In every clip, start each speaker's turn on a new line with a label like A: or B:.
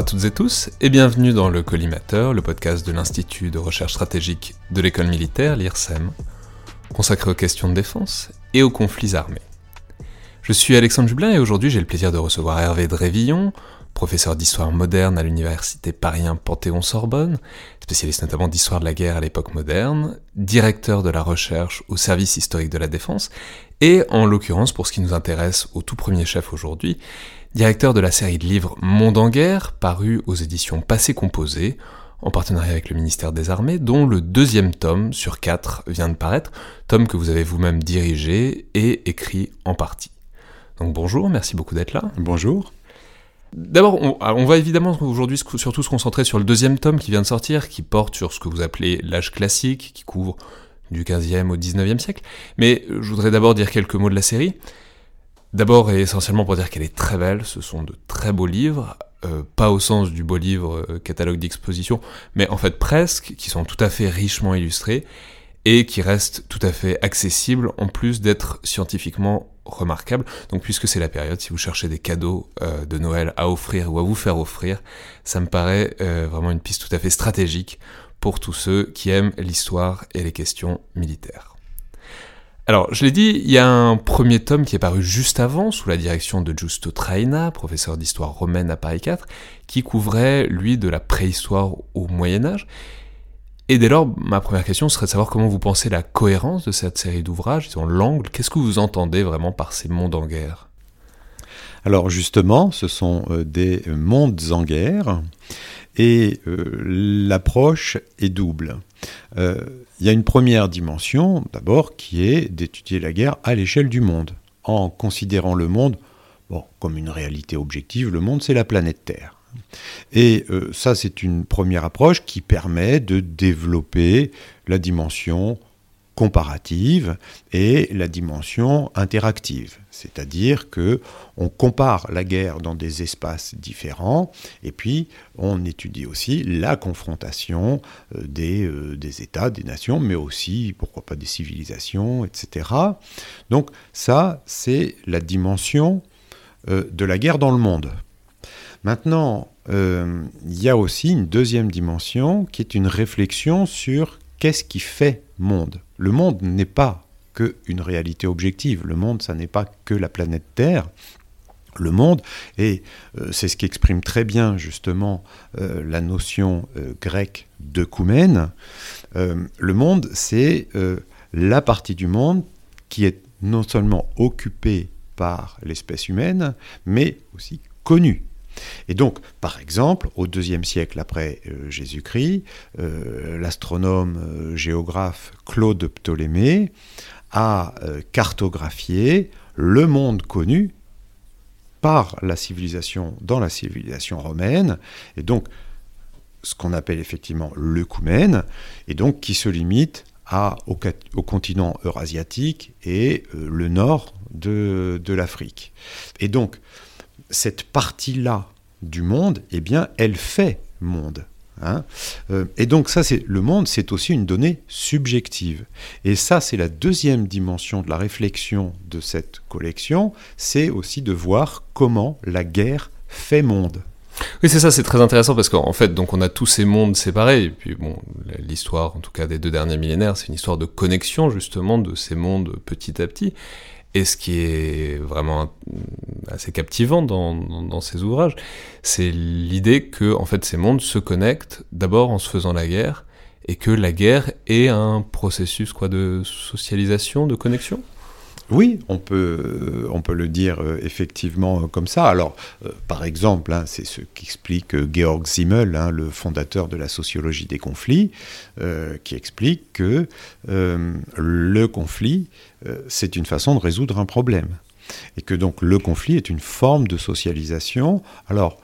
A: à toutes et tous et bienvenue dans le Collimateur, le podcast de l'Institut de recherche stratégique de l'école militaire, l'IRSEM, consacré aux questions de défense et aux conflits armés. Je suis Alexandre Jublin et aujourd'hui j'ai le plaisir de recevoir Hervé Drévillon, professeur d'histoire moderne à l'université Paris Panthéon-Sorbonne, spécialiste notamment d'histoire de la guerre à l'époque moderne, directeur de la recherche au service historique de la défense, et en l'occurrence pour ce qui nous intéresse au tout premier chef aujourd'hui, directeur de la série de livres Monde en guerre, paru aux éditions Passé Composé, en partenariat avec le ministère des Armées, dont le deuxième tome sur quatre vient de paraître, tome que vous avez vous-même dirigé et écrit en partie. Donc bonjour, merci beaucoup d'être là.
B: Bonjour.
A: D'abord, on, va évidemment aujourd'hui surtout se concentrer sur le deuxième tome qui vient de sortir, qui porte sur ce que vous appelez l'âge classique, qui couvre du 15e au 19e siècle. Mais je voudrais d'abord dire quelques mots de la série. D'abord et essentiellement pour dire qu'elle est très belle, ce sont de très beaux livres, euh, pas au sens du beau livre euh, catalogue d'exposition, mais en fait presque, qui sont tout à fait richement illustrés et qui restent tout à fait accessibles en plus d'être scientifiquement remarquable. Donc puisque c'est la période, si vous cherchez des cadeaux euh, de Noël à offrir ou à vous faire offrir, ça me paraît vraiment une piste tout à fait stratégique pour tous ceux qui aiment l'histoire et les questions militaires. Alors, je l'ai dit, il y a un premier tome qui est paru juste avant, sous la direction de Giusto Traina, professeur d'histoire romaine à Paris 4, qui couvrait, lui, de la préhistoire au Moyen Âge, et dès lors, ma première question serait de savoir comment vous pensez la cohérence de cette série d'ouvrages, l'angle, qu'est-ce que vous entendez vraiment par ces mondes en guerre?
B: Alors justement, ce sont euh, des mondes en guerre, et euh, l'approche est double. Euh, il y a une première dimension, d'abord, qui est d'étudier la guerre à l'échelle du monde, en considérant le monde comme une réalité objective. Le monde, c'est la planète Terre. Et euh, ça, c'est une première approche qui permet de développer la dimension comparative et la dimension interactive, c'est-à-dire que on compare la guerre dans des espaces différents et puis on étudie aussi la confrontation euh, des, euh, des États, des nations, mais aussi pourquoi pas des civilisations, etc. Donc ça, c'est la dimension de la guerre dans le monde. Maintenant, euh, il y a aussi une deuxième dimension qui est une réflexion sur qu'est-ce qui fait monde? Le monde n'est pas qu'une réalité objective. Le monde, ça n'est pas que la planète Terre. Le monde, et euh, c'est ce qui exprime très bien justement euh, la notion grecque de koumène, le monde, c'est la partie du monde qui est non seulement occupée par l'espèce humaine, mais aussi connue et donc, par exemple, au deuxième siècle après euh, Jésus-Christ, euh, l'astronome euh, géographe Claude Ptolémée a cartographié le monde connu par la civilisation dans la civilisation romaine, et donc ce qu'on appelle effectivement l'œcumène, et donc qui se limite au, continent eurasiatique et le nord de, de l'Afrique. Et donc, cette partie-là du monde, eh bien, elle fait monde. Hein. Euh, et donc ça, c'est le monde, c'est aussi une donnée subjective. Et ça, c'est la deuxième dimension de la réflexion de cette collection, c'est aussi de voir comment la guerre fait monde.
A: Oui, c'est ça, c'est très intéressant parce qu'en fait, donc on a tous ces mondes séparés. Et puis bon, l'histoire, en tout cas des deux derniers millénaires, c'est une histoire de connexion justement de ces mondes petit à petit. Et ce qui est vraiment assez captivant dans, ces ouvrages, c'est l'idée que en fait ces mondes se connectent d'abord en se faisant la guerre et que la guerre est un processus quoi de socialisation, de connexion?
B: Oui, on peut, on peut le dire euh, effectivement comme ça. Alors, euh, par exemple, hein, c'est ce qu'explique euh, Georg Simmel, hein, le fondateur de la sociologie des conflits, qui explique que le conflit, c'est une façon de résoudre un problème. Et que donc le conflit est une forme de socialisation. Alors,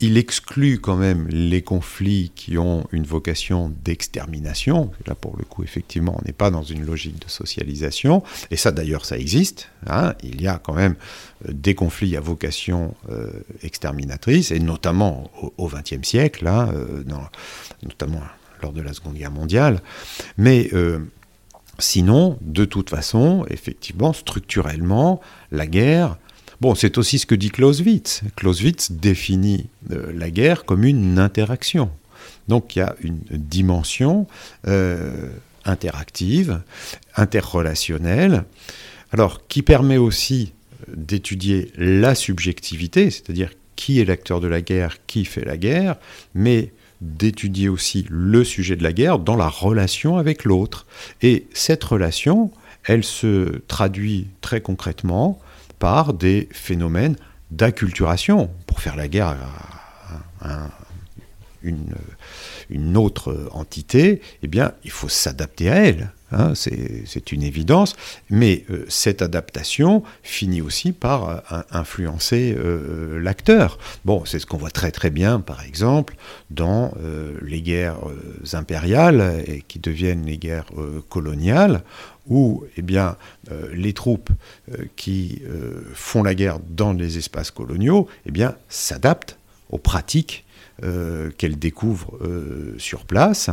B: il exclut quand même les conflits qui ont une vocation d'extermination. Là, pour le coup, effectivement, on n'est pas dans une logique de socialisation. Et ça, d'ailleurs, ça existe. Hein. Il y a quand même euh, des conflits à vocation euh, exterminatrice, et notamment au XXe siècle, hein, euh, notamment lors de la Seconde Guerre mondiale. Mais sinon, de toute façon, effectivement, structurellement, la guerre Bon, c'est aussi ce que dit Clausewitz. Clausewitz définit euh, la guerre comme une interaction. Donc il y a une dimension euh, interactive, interrelationnelle, alors qui permet aussi d'étudier la subjectivité, c'est-à-dire qui est l'acteur de la guerre, qui fait la guerre, mais d'étudier aussi le sujet de la guerre dans la relation avec l'autre. Et cette relation, elle se traduit très concrètement par des phénomènes d'acculturation pour faire la guerre à, une, une, autre entité, eh bien, il faut s'adapter à elle. Hein, c'est une évidence, mais euh, cette adaptation finit aussi par euh, influencer euh, l'acteur. Bon, c'est ce qu'on voit très très bien, par exemple, dans les guerres impériales et qui deviennent les guerres coloniales, où eh bien, les troupes qui font la guerre dans les espaces coloniaux eh bien, s'adaptent aux pratiques qu'elles découvrent sur place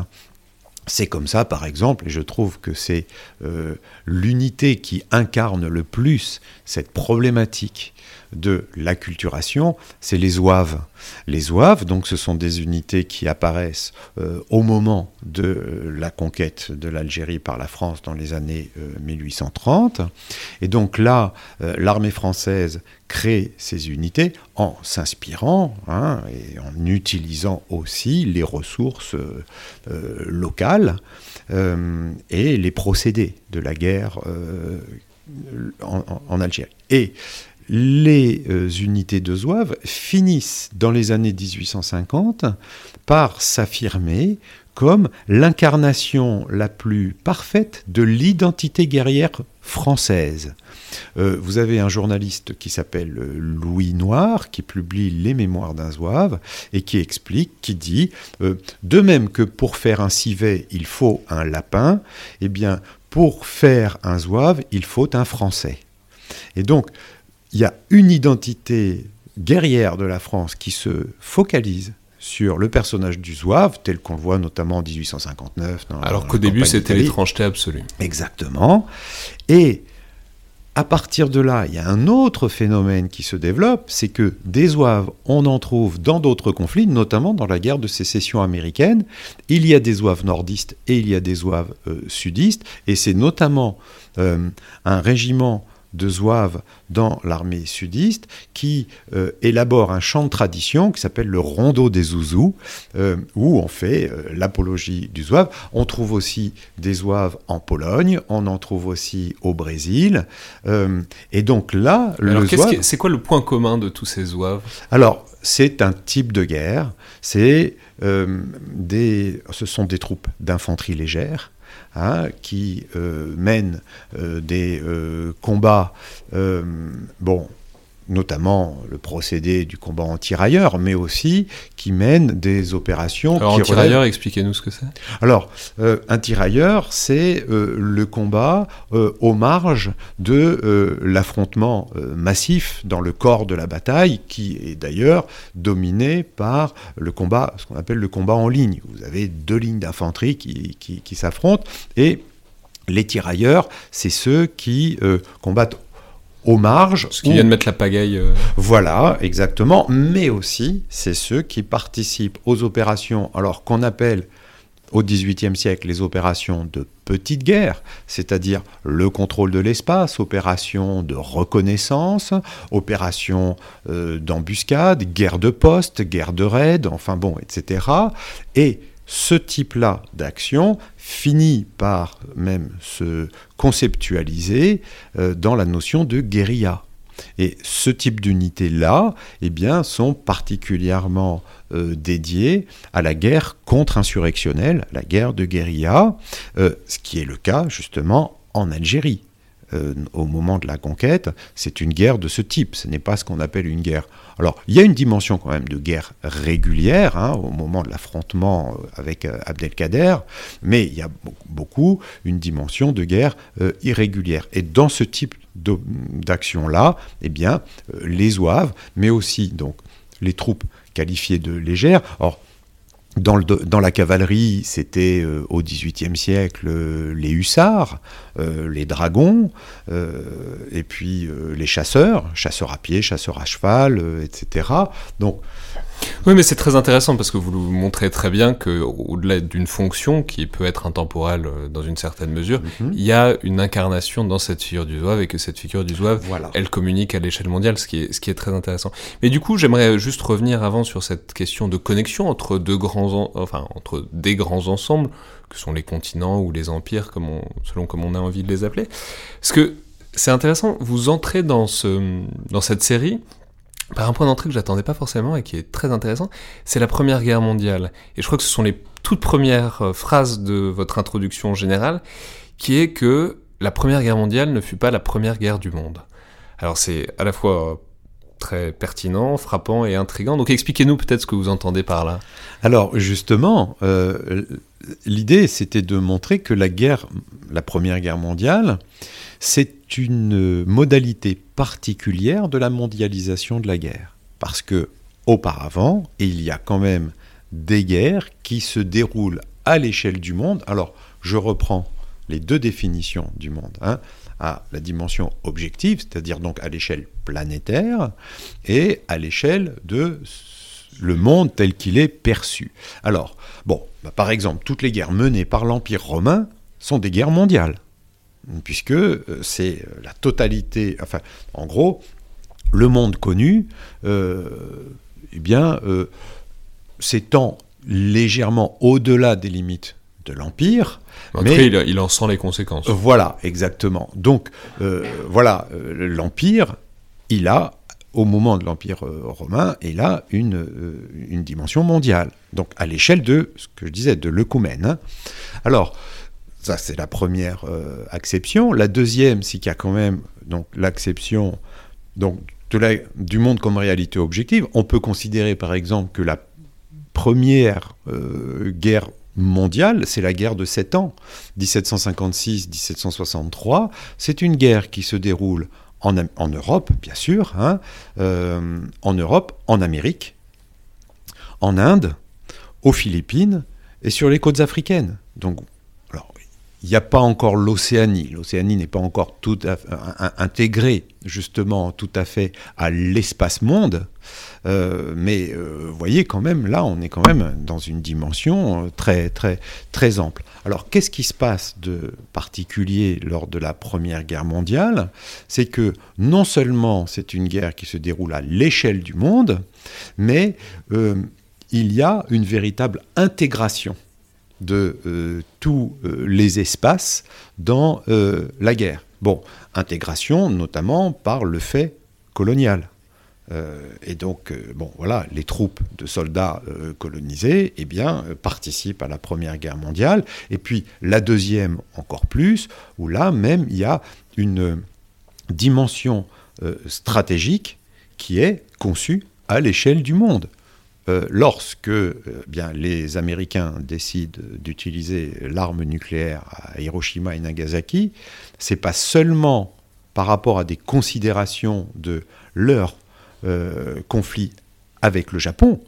B: c'est comme ça, par exemple, et je trouve que c'est euh, l'unité qui incarne le plus cette problématique de l'acculturation, c'est les zouaves. Les zouaves, donc, ce sont des unités qui apparaissent euh, au moment de euh, la conquête de l'Algérie par la France dans les années 1830. Et donc là, l'armée française crée ces unités en s'inspirant hein, et en utilisant aussi les ressources euh, locales euh, et les procédés de la guerre euh, en, Algérie. Les unités de Zouave finissent dans les années 1850 par s'affirmer comme l'incarnation la plus parfaite de l'identité guerrière française. Euh, vous avez un journaliste qui s'appelle euh, Louis Noir, qui publie Les Mémoires d'un Zouave, et qui explique, qui dit, euh, de même que pour faire un civet, il faut un lapin, eh bien, pour faire un Zouave, il faut un Français. Et donc, il y a une identité guerrière de la France qui se focalise sur le personnage du Zouave, tel qu'on le voit notamment en 1859.
A: Alors qu'au début, c'était l'étrangeté absolue.
B: Exactement. Et à partir de là, il y a un autre phénomène qui se développe, c'est que des Zouaves, on en trouve dans d'autres conflits, notamment dans la guerre de sécession américaine. Il y a des Zouaves nordistes et il y a des Zouaves euh, sudistes, et c'est notamment euh, un régiment de Zouaves dans l'armée sudiste qui euh, élabore un chant de tradition qui s'appelle le rondeau des Zouzous, euh, où on fait euh, l'apologie du Zouave. On trouve aussi des Zouaves en Pologne, on en trouve aussi au Brésil. et donc là,
A: le C'est quoi le point commun de tous ces Zouaves?
B: Alors, c'est un type de guerre, c'est des, ce sont des troupes d'infanterie légère Hein, qui euh, mène euh, des euh, combats, bon, notamment le procédé du combat en tirailleur, mais aussi qui mène des opérations.
A: Alors, en tirailleur, expliquez-nous ce que c'est.
B: Alors, euh, un tirailleur, c'est euh, le combat euh, aux marges de l'affrontement massif dans le corps de la bataille, qui est d'ailleurs dominé par le combat, ce qu'on appelle le combat en ligne. Vous avez deux lignes d'infanterie qui, qui, qui s'affrontent et les tirailleurs, c'est ceux qui combattent aux marges.
A: Ce qui vient de mettre la pagaille.
B: Voilà, exactement. Mais aussi, c'est ceux qui participent aux opérations, alors qu'on appelle au XVIIIe siècle les opérations de petite guerre, c'est-à-dire le contrôle de l'espace, opérations de reconnaissance, opérations euh, d'embuscade, guerre de poste, guerre de raid, enfin bon, etc. Et ce type-là d'action finit par même se conceptualiser euh, dans la notion de guérilla. Et ce type d'unités-là, eh sont particulièrement euh, dédiées à la guerre contre-insurrectionnelle, la guerre de guérilla, euh, ce qui est le cas justement en Algérie. Euh, au moment de la conquête, c'est une guerre de ce type. Ce n'est pas ce qu'on appelle une guerre. Alors, il y a une dimension quand même de guerre régulière hein, au moment de l'affrontement avec Abdelkader, mais il y a beaucoup une dimension de guerre irrégulière. Et dans ce type d'action-là, eh bien, euh, les oeuvres, mais aussi donc les troupes qualifiées de légères. Dans, la cavalerie, c'était euh, au XVIIIe siècle euh, les hussards, les dragons, et puis les chasseurs, chasseurs à pied, chasseurs à cheval, etc. Donc
A: oui, mais c'est très intéressant parce que vous montrez très bien qu'au-delà d'une fonction qui peut être intemporelle euh, dans une certaine mesure, mhm. il y a une incarnation dans cette figure du zouave et que cette figure du zouave, elle communique à l'échelle mondiale, ce qui, est, ce qui est très intéressant. Mais du coup, j'aimerais juste revenir avant sur cette question de connexion entre deux grands, enfin entre des grands ensembles que sont les continents ou les empires, comme selon comme on a envie de les appeler, parce que c'est intéressant. Vous entrez dans ce dans cette série par un point d'entrée que j'attendais pas forcément et qui est très intéressant, c'est la Première Guerre mondiale. Et je crois que ce sont les toutes premières euh, phrases de votre introduction générale, qui est que la Première Guerre mondiale ne fut pas la première guerre du monde. Alors c'est à la fois euh, très pertinent, frappant et intrigant. Donc expliquez-nous peut-être ce que vous entendez par là.
B: Alors justement, euh, l'idée c'était de montrer que la guerre, la Première Guerre mondiale, c'est une modalité particulière de la mondialisation de la guerre. Parce que auparavant, il y a quand même des guerres qui se déroulent à l'échelle du monde. Alors, je reprends les deux définitions du monde. Hein, à la dimension objective, c'est-à-dire donc à l'échelle planétaire, et à l'échelle de le monde tel qu'il est perçu. Alors, bon, bah, par exemple, toutes les guerres menées par l'Empire romain sont des guerres mondiales puisque euh, c'est euh, la totalité, enfin, en gros, le monde connu, euh, eh s'étend légèrement au-delà des limites de l'Empire.
A: mais il, en sent les conséquences.
B: Voilà, exactement. Donc, voilà, l'Empire, il a, au moment de l'Empire romain, il a une, une dimension mondiale. Donc, à l'échelle de, ce que je disais, de l'œcumène. Hein. Alors, ça, c'est la première euh, acception. La deuxième, c'est qu'il y a quand même donc l'acception donc du monde comme réalité objective. On peut considérer par exemple que la première euh, guerre mondiale, c'est la guerre de 7 ans, 1756-1763. C'est une guerre qui se déroule en, Europe, bien sûr, hein, euh, en Europe, en Amérique, en Inde, aux Philippines et sur les côtes africaines. Donc il n'y a pas encore l'Océanie. L'Océanie n'est pas encore tout intégrée, justement, tout à fait à l'espace monde. Euh, mais euh, voyez, quand même, là, on est quand même dans une dimension euh, très, très, très ample. Alors, qu'est-ce qui se passe de particulier lors de la Première Guerre mondiale? C'est que non seulement c'est une guerre qui se déroule à l'échelle du monde, mais il y a une véritable intégration de euh, tous euh, les espaces dans euh, la guerre. Bon, intégration notamment par le fait colonial. Et donc, bon, voilà, les troupes de soldats colonisés, eh bien, participent à la Première Guerre mondiale. Et puis, la deuxième encore plus, où là même, il y a une dimension stratégique qui est conçue à l'échelle du monde. Euh, lorsque euh, bien, les Américains décident d'utiliser l'arme nucléaire à Hiroshima et Nagasaki, c'est pas seulement par rapport à des considérations de leur euh, conflit avec le Japon,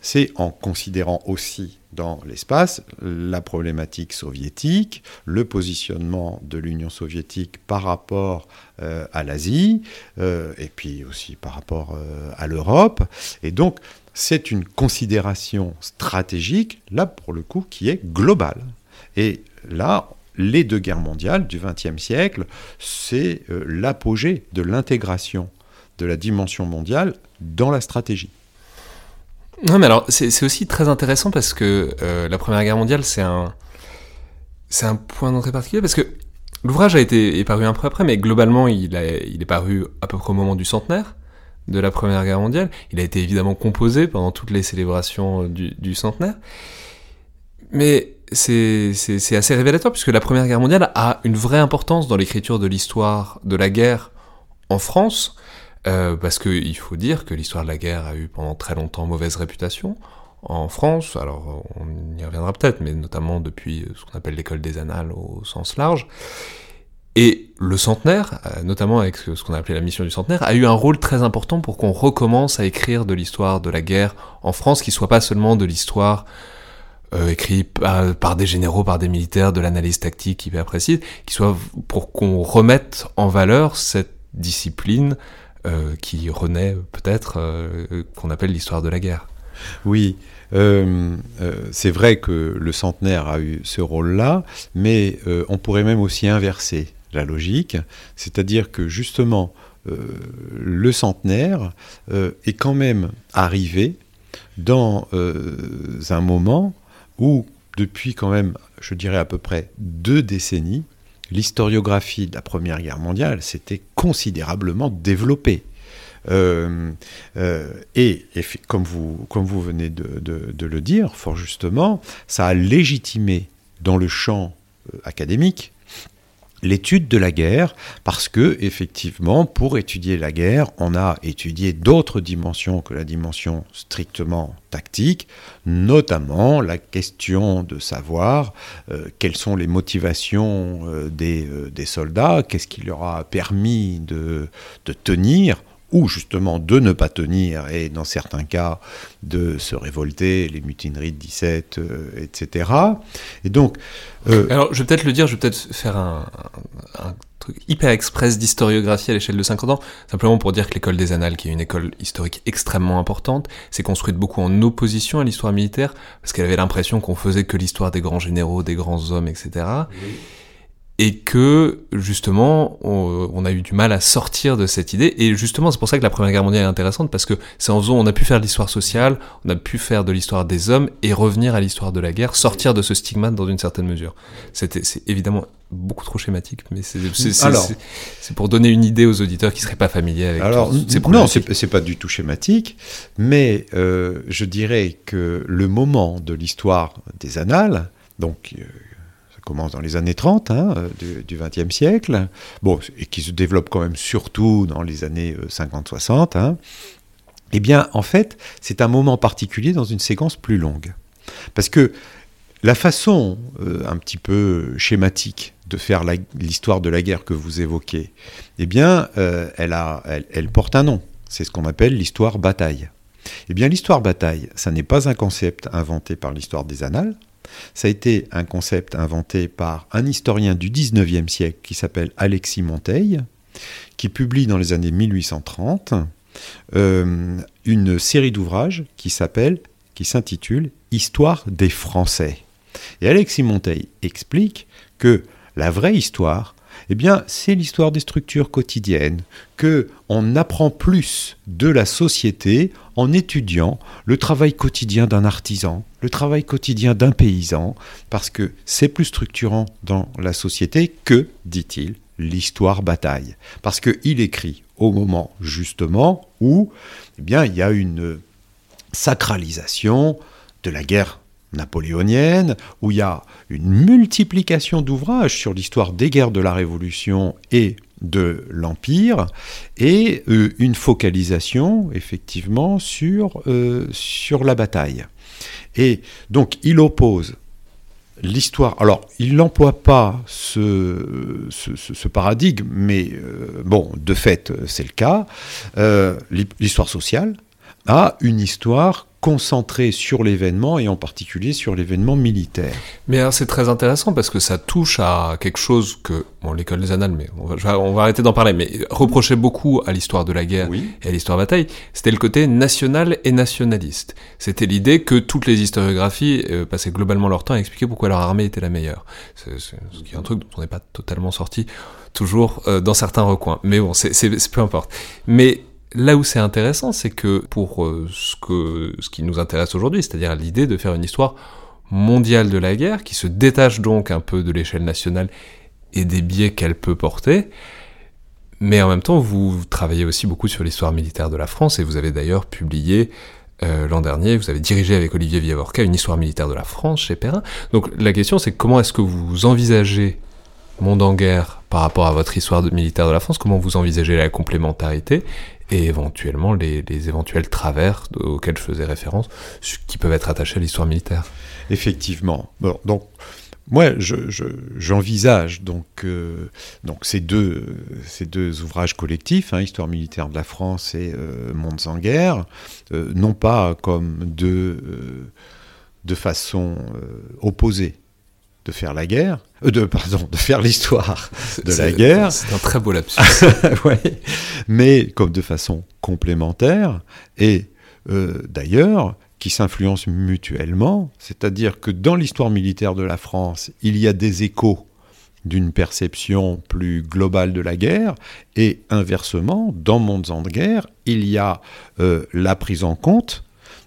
B: c'est en considérant aussi dans l'espace la problématique soviétique, le positionnement de l'Union soviétique par rapport euh, à l'Asie, euh, et puis aussi par rapport à l'Europe. Et donc, c'est une considération stratégique, là pour le coup, qui est globale. Et là, les deux guerres mondiales du XXe siècle, c'est l'apogée de l'intégration de la dimension mondiale dans la stratégie.
A: Non, mais alors, c'est aussi très intéressant parce que euh, la Première Guerre mondiale, c'est un, un point d'entrée particulier parce que l'ouvrage a été est paru un peu après, mais globalement, il, a, il est paru à peu près au moment du centenaire de la Première Guerre mondiale. Il a été évidemment composé pendant toutes les célébrations du, du centenaire. Mais c'est assez révélateur puisque la Première Guerre mondiale a une vraie importance dans l'écriture de l'histoire de la guerre en France. Euh, parce qu'il faut dire que l'histoire de la guerre a eu pendant très longtemps mauvaise réputation en France, alors on y reviendra peut-être, mais notamment depuis ce qu'on appelle l'école des annales au sens large. Et le centenaire, euh, notamment avec ce qu'on a appelé la mission du centenaire, a eu un rôle très important pour qu'on recommence à écrire de l'histoire de la guerre en France, qui soit pas seulement de l'histoire euh, écrite par, par, des généraux, par des militaires, de l'analyse tactique hyper précise, qui soit pour qu'on remette en valeur cette discipline euh, qui renaît peut-être, euh, qu'on appelle l'histoire de la guerre.
B: Oui, euh, c'est vrai que le centenaire a eu ce rôle-là, mais on pourrait même aussi inverser la logique, c'est-à-dire que justement, le centenaire est quand même arrivé dans un moment où, depuis quand même, je dirais à peu près deux décennies, l'historiographie de la Première Guerre mondiale s'était considérablement développée. Euh, euh, et, comme, vous, venez de, le dire, fort justement, ça a légitimé dans le champ euh, académique l'étude de la guerre, parce que effectivement, pour étudier la guerre, on a étudié d'autres dimensions que la dimension strictement tactique, notamment la question de savoir euh, quelles sont les motivations euh, des, euh, des, soldats, qu'est-ce qui leur a permis de, de tenir ou justement de ne pas tenir et dans certains cas de se révolter, les mutineries de 17, euh, etc. Et donc...
A: Euh, Alors je vais peut-être le dire, je vais peut-être faire un, truc hyper express d'historiographie à l'échelle de 50 ans, simplement pour dire que l'école des annales, qui est une école historique extrêmement importante, s'est construite beaucoup en opposition à l'histoire militaire, parce qu'elle avait l'impression qu'on faisait que l'histoire des grands généraux, des grands hommes, etc et que justement on, a eu du mal à sortir de cette idée. Et justement c'est pour ça que la première guerre mondiale est intéressante parce que c'est en faisant on a pu faire de l'histoire sociale on a pu faire de l'histoire des hommes et revenir à l'histoire de la guerre sortir de ce stigmate dans une certaine mesure. C'était c'est évidemment beaucoup trop schématique mais c'est c'est pour donner une idée aux auditeurs qui seraient pas familiers avec
B: alors non c'est pas du tout schématique mais euh, je dirais que le moment de l'histoire des annales donc euh, commence dans les années 30 hein, du XXe siècle, bon, et qui se développe quand même surtout dans les années 50-60, euh, hein, eh bien, en fait, c'est un moment particulier dans une séquence plus longue. Parce que la façon euh, un petit peu schématique de faire l'histoire de la guerre que vous évoquez, eh bien, euh, elle, a, elle porte un nom. C'est ce qu'on appelle l'histoire bataille. Eh bien, l'histoire bataille, ça n'est pas un concept inventé par l'histoire des annales, ça a été un concept inventé par un historien du 19e siècle qui s'appelle Alexis Monteil, qui publie dans les années 1830 euh, une série d'ouvrages qui s'appelle, qui s'intitule Histoire des Français. Et Alexis Monteil explique que la vraie histoire, eh bien, c'est l'histoire des structures quotidiennes, que on apprend plus de la société en étudiant le travail quotidien d'un artisan, le travail quotidien d'un paysan, parce que c'est plus structurant dans la société que, dit-il, l'histoire bataille. Parce qu'il écrit au moment justement où eh bien, il y a une sacralisation de la guerre napoléonienne, où il y a une multiplication d'ouvrages sur l'histoire des guerres de la Révolution et de l'Empire, et euh, une focalisation effectivement sur, euh, sur la bataille. Et donc il oppose l'histoire. Alors, il n'emploie pas ce, ce, paradigme, mais euh, bon, de fait, c'est le cas. l'histoire sociale à une histoire concentré sur l'événement et en particulier sur l'événement militaire.
A: Mais c'est très intéressant parce que ça touche à quelque chose que, bon, l'école des annales, mais on va, on va arrêter d'en parler, mais reprochait beaucoup à l'histoire de la guerre et à l'histoire bataille, c'était le côté national et nationaliste. C'était l'idée que toutes les historiographies euh, passaient globalement leur temps à expliquer pourquoi leur armée était la meilleure. C'est, ce qui est un truc dont on n'est pas totalement sorti toujours euh, dans certains recoins. Mais bon, c'est peu importe. Mais Là où c'est intéressant, c'est que pour euh, ce, que, ce qui nous intéresse aujourd'hui, c'est-à-dire l'idée de faire une histoire mondiale de la guerre, qui se détache donc un peu de l'échelle nationale et des biais qu'elle peut porter, mais en même temps, vous travaillez aussi beaucoup sur l'histoire militaire de la France, et vous avez d'ailleurs publié euh, l'an dernier, vous avez dirigé avec Olivier Villavorca une histoire militaire de la France chez Perrin. Donc la question c'est comment est-ce que vous envisagez Monde en guerre par rapport à votre histoire militaire de la France, comment vous envisagez la complémentarité et éventuellement les, éventuels travers auxquels je faisais référence, qui peuvent être attachés à l'histoire militaire.
B: Effectivement. Bon, donc, moi, j'envisage donc, euh, donc ces, deux, ces deux ouvrages collectifs, hein, Histoire militaire de la France et euh, Mondes en guerre, euh, non pas comme deux, de façon opposée de faire la guerre, euh, de pardon, de faire l'histoire de la guerre.
A: C'est un très beau lapsus.
B: ouais, mais comme de façon complémentaire et euh, d'ailleurs qui s'influencent mutuellement, c'est-à-dire que dans l'histoire militaire de la France, il y a des échos d'une perception plus globale de la guerre, et inversement, dans Mondes en guerre, il y a euh, la prise en compte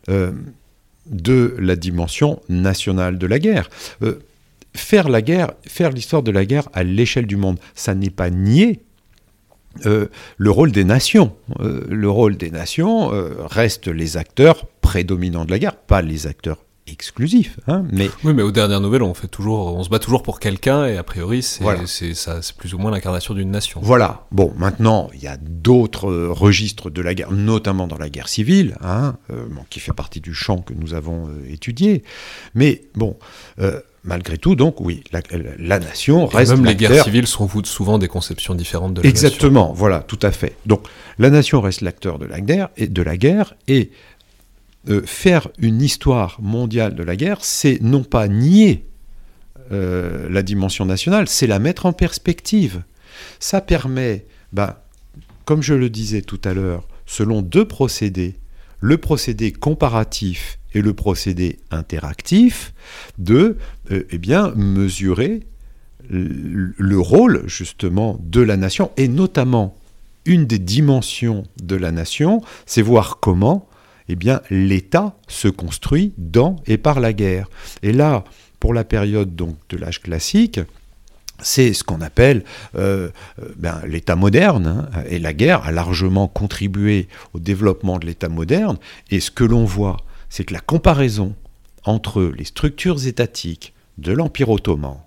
B: de la dimension nationale de la guerre faire la guerre, faire l'histoire de la guerre à l'échelle du monde, ça n'est pas nier euh, le rôle des nations. Euh, le rôle des nations euh, reste les acteurs prédominants de la guerre, pas les acteurs exclusifs. Hein, mais...
A: Oui, mais aux dernières nouvelles, on, fait toujours, on se bat toujours pour quelqu'un, et a priori, c'est plus ou moins l'incarnation d'une nation.
B: Voilà. Bon, maintenant, il y a d'autres registres de la guerre, notamment dans la guerre civile, hein, qui fait partie du champ que nous avons étudié. Mais bon malgré tout, donc oui, la, nation reste.
A: même les guerres civiles sont souvent des conceptions différentes de la
B: Exactement, voilà, tout à fait. Donc la nation reste l'acteur de la guerre et de la guerre et euh, faire une histoire mondiale de la guerre, c'est non pas nier euh, la dimension nationale, c'est la mettre en perspective. Ça permet, ben, comme je le disais tout à l'heure, selon deux procédés, le procédé comparatif et le procédé interactif de euh, eh mesurer le rôle justement de la nation et notamment une des dimensions de la nation, c'est voir comment eh l'État se construit dans et par la guerre. Et là, pour la période donc de l'âge classique, c'est ce qu'on appelle euh, euh, ben, l'État moderne, hein, et la guerre a largement contribué au développement de l'État moderne, et ce que l'on voit, c'est que la comparaison entre les structures étatiques de l'Empire ottoman,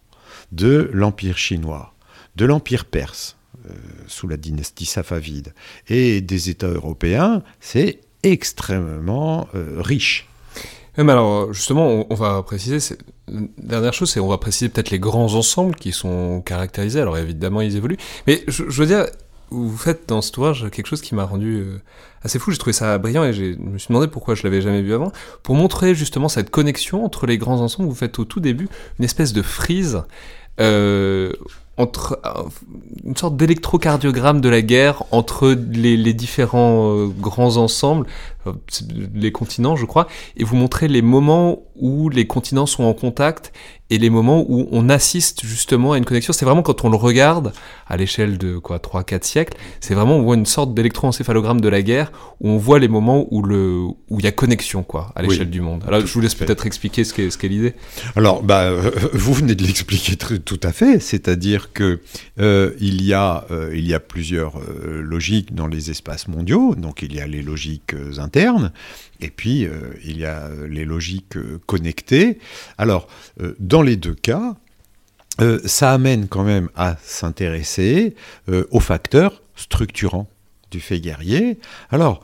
B: de l'Empire chinois, de l'Empire perse, euh, sous la dynastie safavide, et des États européens, c'est extrêmement riche.
A: Mais alors, justement, on, va préciser, dernière chose, c'est on va préciser peut-être les grands ensembles qui sont caractérisés. Alors évidemment, ils évoluent. Mais je, veux dire, vous faites dans cet ouvrage quelque chose qui m'a rendu euh, assez fou. J'ai trouvé ça brillant et je me suis demandé pourquoi je l'avais jamais vu avant. Pour montrer justement cette connexion entre les grands ensembles, vous faites au tout début une espèce de frise. Euh, entre euh, une sorte d'électrocardiogramme de la guerre entre les, différents euh, grands ensembles, euh, les continents je crois, et vous montrez les moments où les continents sont en contact et les moments où on assiste justement à une connexion. C'est vraiment quand on le regarde à l'échelle de quoi 3 4 siècles, c'est vraiment on voit une sorte d'électroencéphalogramme de la guerre où on voit les moments où le où il y a connexion quoi à l'échelle du monde. Alors je vous laisse peut-être expliquer ce qu'est ce qu'est l'idée.
B: Alors bah vous venez de l'expliquer tout à fait, c'est-à-dire que euh, il y a euh, il y a plusieurs euh, logiques dans les espaces mondiaux, donc il y a les logiques internes et puis, il y a les logiques connectées. Alors, dans les deux cas, ça amène quand même à s'intéresser aux facteurs structurants du fait guerrier. Alors,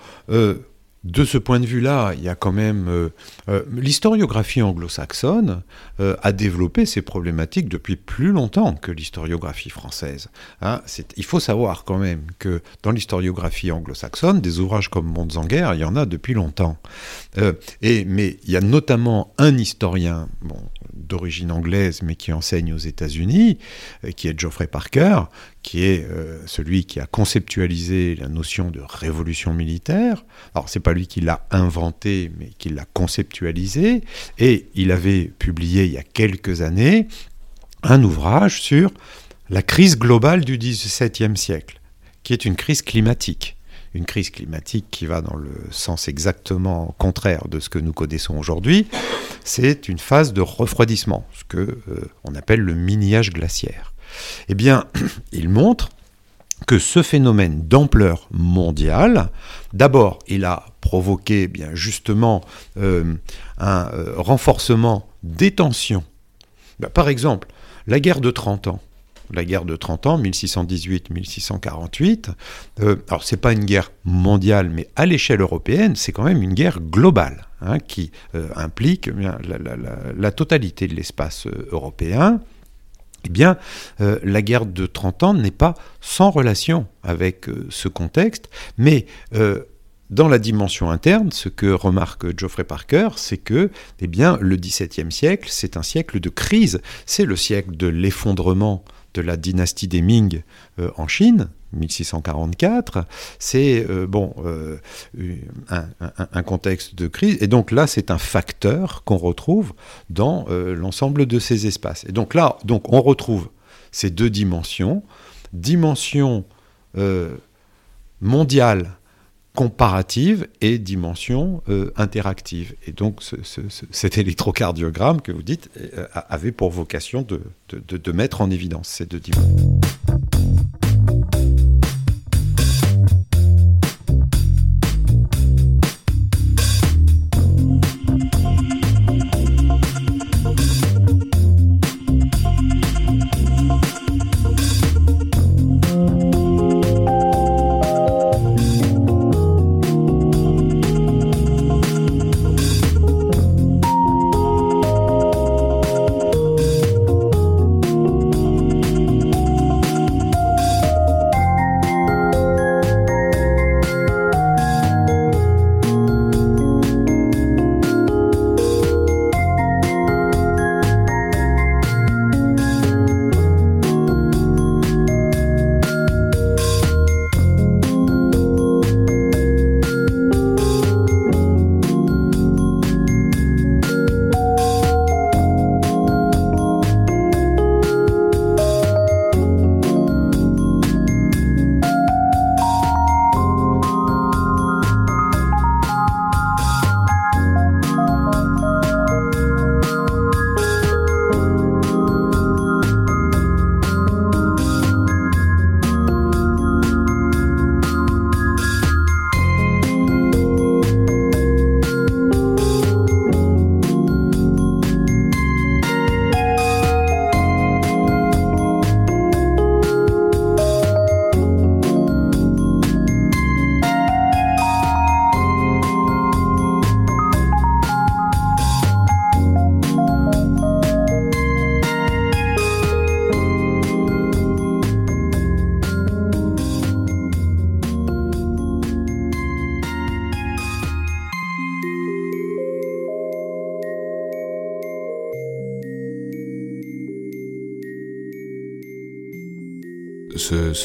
B: de ce point de vue-là, il y a quand même euh, euh, l'historiographie anglo-saxonne euh, a développé ces problématiques depuis plus longtemps que l'historiographie française. Hein. il faut savoir quand même que dans l'historiographie anglo-saxonne, des ouvrages comme guerre, il y en a depuis longtemps. et mais il y a notamment un historien, d'origine anglaise mais qui enseigne aux États-Unis, qui est Geoffrey Parker, qui est euh, celui qui a conceptualisé la notion de révolution militaire. Alors c'est pas lui qui l'a inventé, mais qui l'a conceptualisé. Et il avait publié il y a quelques années un ouvrage sur la crise globale du XVIIe siècle, qui est une crise climatique. Une crise climatique qui va dans le sens exactement contraire de ce que nous connaissons aujourd'hui. C'est une phase de refroidissement, ce que euh, on appelle le mini-âge glaciaire. Eh bien, il montre que ce phénomène d'ampleur mondiale, d'abord, il a provoqué eh bien justement euh, un euh, renforcement des tensions. Bah, par exemple, la guerre de 30 ans. La guerre de 30 ans, 1618-1648, euh, alors c'est pas une guerre mondiale, mais à l'échelle européenne, c'est quand même une guerre globale, hein, qui implique eh la, totalité de l'espace européen eh bien, euh, la guerre de 30 ans n'est pas sans relation avec euh, ce contexte, mais euh, dans la dimension interne, ce que remarque Geoffrey Parker, c'est que eh bien, le XVIIe siècle, c'est un siècle de crise, c'est le siècle de l'effondrement de la dynastie des Ming en Chine, 1644, c'est euh, bon euh, un, contexte de crise. Et donc là, c'est un facteur qu'on retrouve dans euh, l'ensemble de ces espaces. Et donc là, donc on retrouve ces deux dimensions, dimension mondiale comparative et dimension interactive. Et donc cet électrocardiogramme que vous dites avait pour vocation de, de mettre en évidence ces deux dimensions.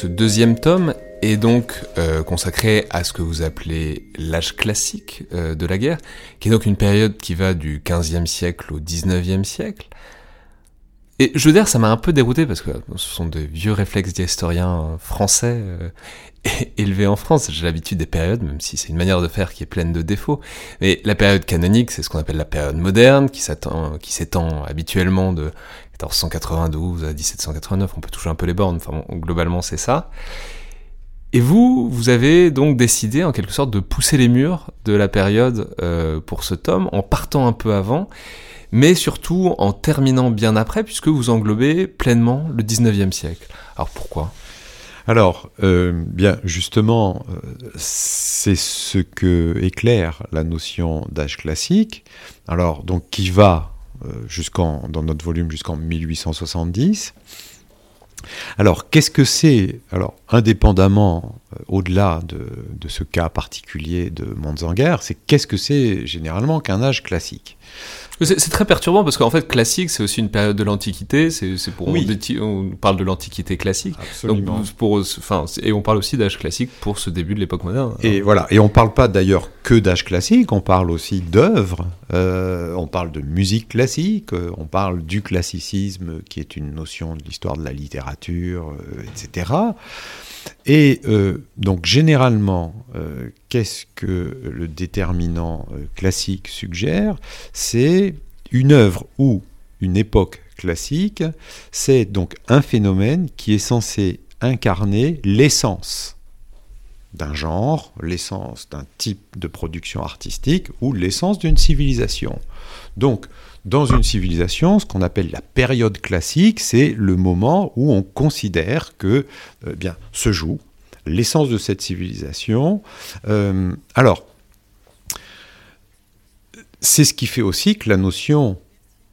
A: Ce, deuxième tome est donc euh, consacré à ce que vous appelez l'âge classique euh, de la guerre, qui est donc une période qui va du 15e siècle au 19e siècle. Et je veux dire, ça m'a un peu dérouté parce que ce sont des vieux réflexes d'historiens français euh, élevés en France. J'ai l'habitude des périodes, même si c'est une manière de faire qui est pleine de défauts. Mais la période canonique, c'est ce qu'on appelle la période moderne, qui s'étend habituellement de 1492 à 1789, on peut toucher un peu les bornes, enfin globalement c'est ça. Et vous, vous avez donc décidé en quelque sorte de pousser les murs de la période euh, pour ce tome en partant un peu avant, mais surtout en terminant bien après, puisque vous englobez pleinement le 19e siècle. Alors pourquoi?
B: Alors, euh, bien, justement, euh, c'est ce que éclaire la notion d'âge classique. Alors, donc, qui va jusqu'en, dans notre volume jusqu'en 1870. Alors, qu'est-ce que c'est Alors, indépendamment, au-delà de, ce cas particulier de Monzanger, c'est qu'est-ce que c'est généralement qu'un âge classique?
A: C'est très perturbant parce qu'en fait, classique, c'est aussi une période de l'Antiquité. C'est pour on, parle de l'Antiquité classique.
B: Absolument.
A: Donc, pour, enfin, et on parle aussi d'âge classique pour ce début de l'époque moderne.
B: Et voilà. Et on parle pas d'ailleurs que d'âge classique. On parle aussi d'œuvres. Euh, on parle de musique classique. Euh, on parle du classicisme, qui est une notion de l'histoire de la littérature, euh, etc. Et euh, donc généralement, euh, qu'est-ce que le déterminant euh, classique suggère? C'est une œuvre ou une époque classique, c'est donc un phénomène qui est censé incarner l'essence d'un genre, l'essence d'un type de production artistique ou l'essence d'une civilisation. Donc, dans une civilisation, ce qu'on appelle la période classique, c'est le moment où on considère que euh, bien, se joue l'essence de cette civilisation. Euh, alors, c'est ce qui fait aussi que la notion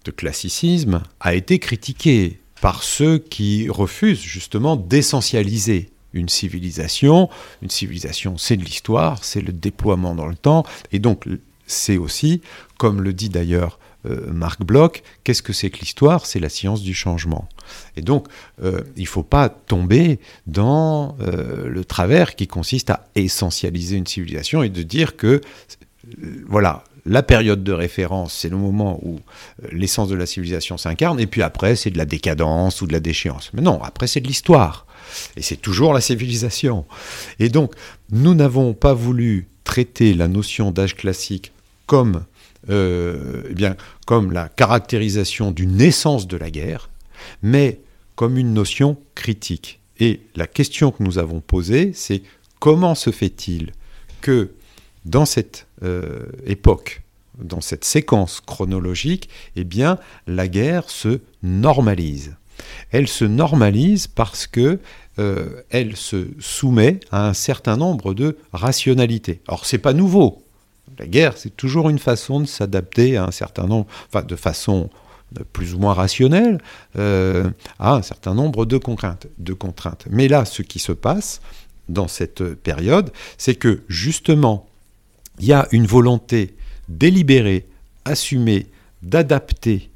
B: de classicisme a été critiquée par ceux qui refusent justement d'essentialiser une civilisation. Une civilisation, c'est de l'histoire, c'est le déploiement dans le temps, et donc c'est aussi, comme le dit d'ailleurs euh, Marc Bloch, qu'est-ce que c'est que l'histoire? C'est la science du changement. Et donc, euh, il ne faut pas tomber dans euh, le travers qui consiste à essentialiser une civilisation et de dire que, voilà, la période de référence, c'est le moment où l'essence de la civilisation s'incarne, et puis après, c'est de la décadence ou de la déchéance. Mais non, après, c'est de l'histoire. Et c'est toujours la civilisation. Et donc, nous n'avons pas voulu traiter la notion d'âge classique comme euh, eh bien, comme la caractérisation d'une naissance de la guerre, mais comme une notion critique. Et la question que nous avons posée, c'est comment se fait-il que dans cette euh, époque, dans cette séquence chronologique, eh bien, la guerre se normalise? Elle se normalise parce que euh, elle se soumet à un certain nombre de rationalités. Or, c'est pas nouveau. La guerre, c'est toujours une façon de s'adapter à un certain nombre, de façon plus ou moins rationnelle, euh, à un certain nombre de contraintes. Mais là, ce qui se passe dans cette période, c'est que justement, il y a une volonté délibérée, assumée, d'adapter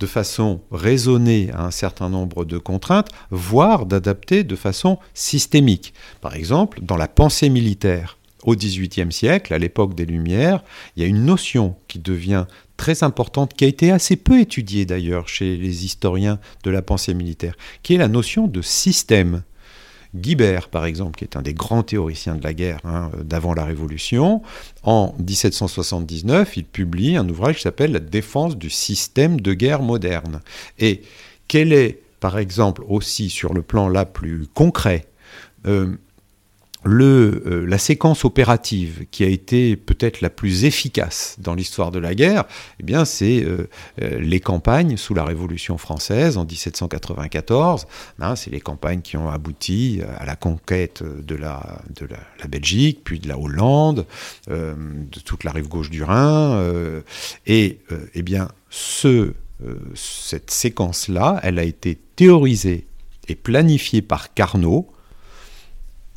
B: de façon raisonnée à un certain nombre de contraintes, voire d'adapter de façon systémique. Par exemple, dans la pensée militaire, au XVIIIe siècle, à l'époque des Lumières, il y a une notion qui devient très importante, qui a été assez peu étudiée d'ailleurs chez les historiens de la pensée militaire, qui est la notion de système. Guibert, par exemple, qui est un des grands théoriciens de la guerre hein, d'avant la Révolution, en 1779, il publie un ouvrage qui s'appelle La défense du système de guerre moderne. Et quel est, par exemple, aussi sur le plan là plus concret, euh, euh, la séquence opérative qui a été peut-être la plus efficace dans l'histoire de la guerre, eh bien, c'est euh, euh, les campagnes sous la Révolution française en 1794. Hein, c'est les campagnes qui ont abouti à la conquête de la, Belgique, puis de la Hollande, de toute la rive gauche du Rhin. et eh bien, ce, cette séquence-là, elle a été théorisée et planifiée par Carnot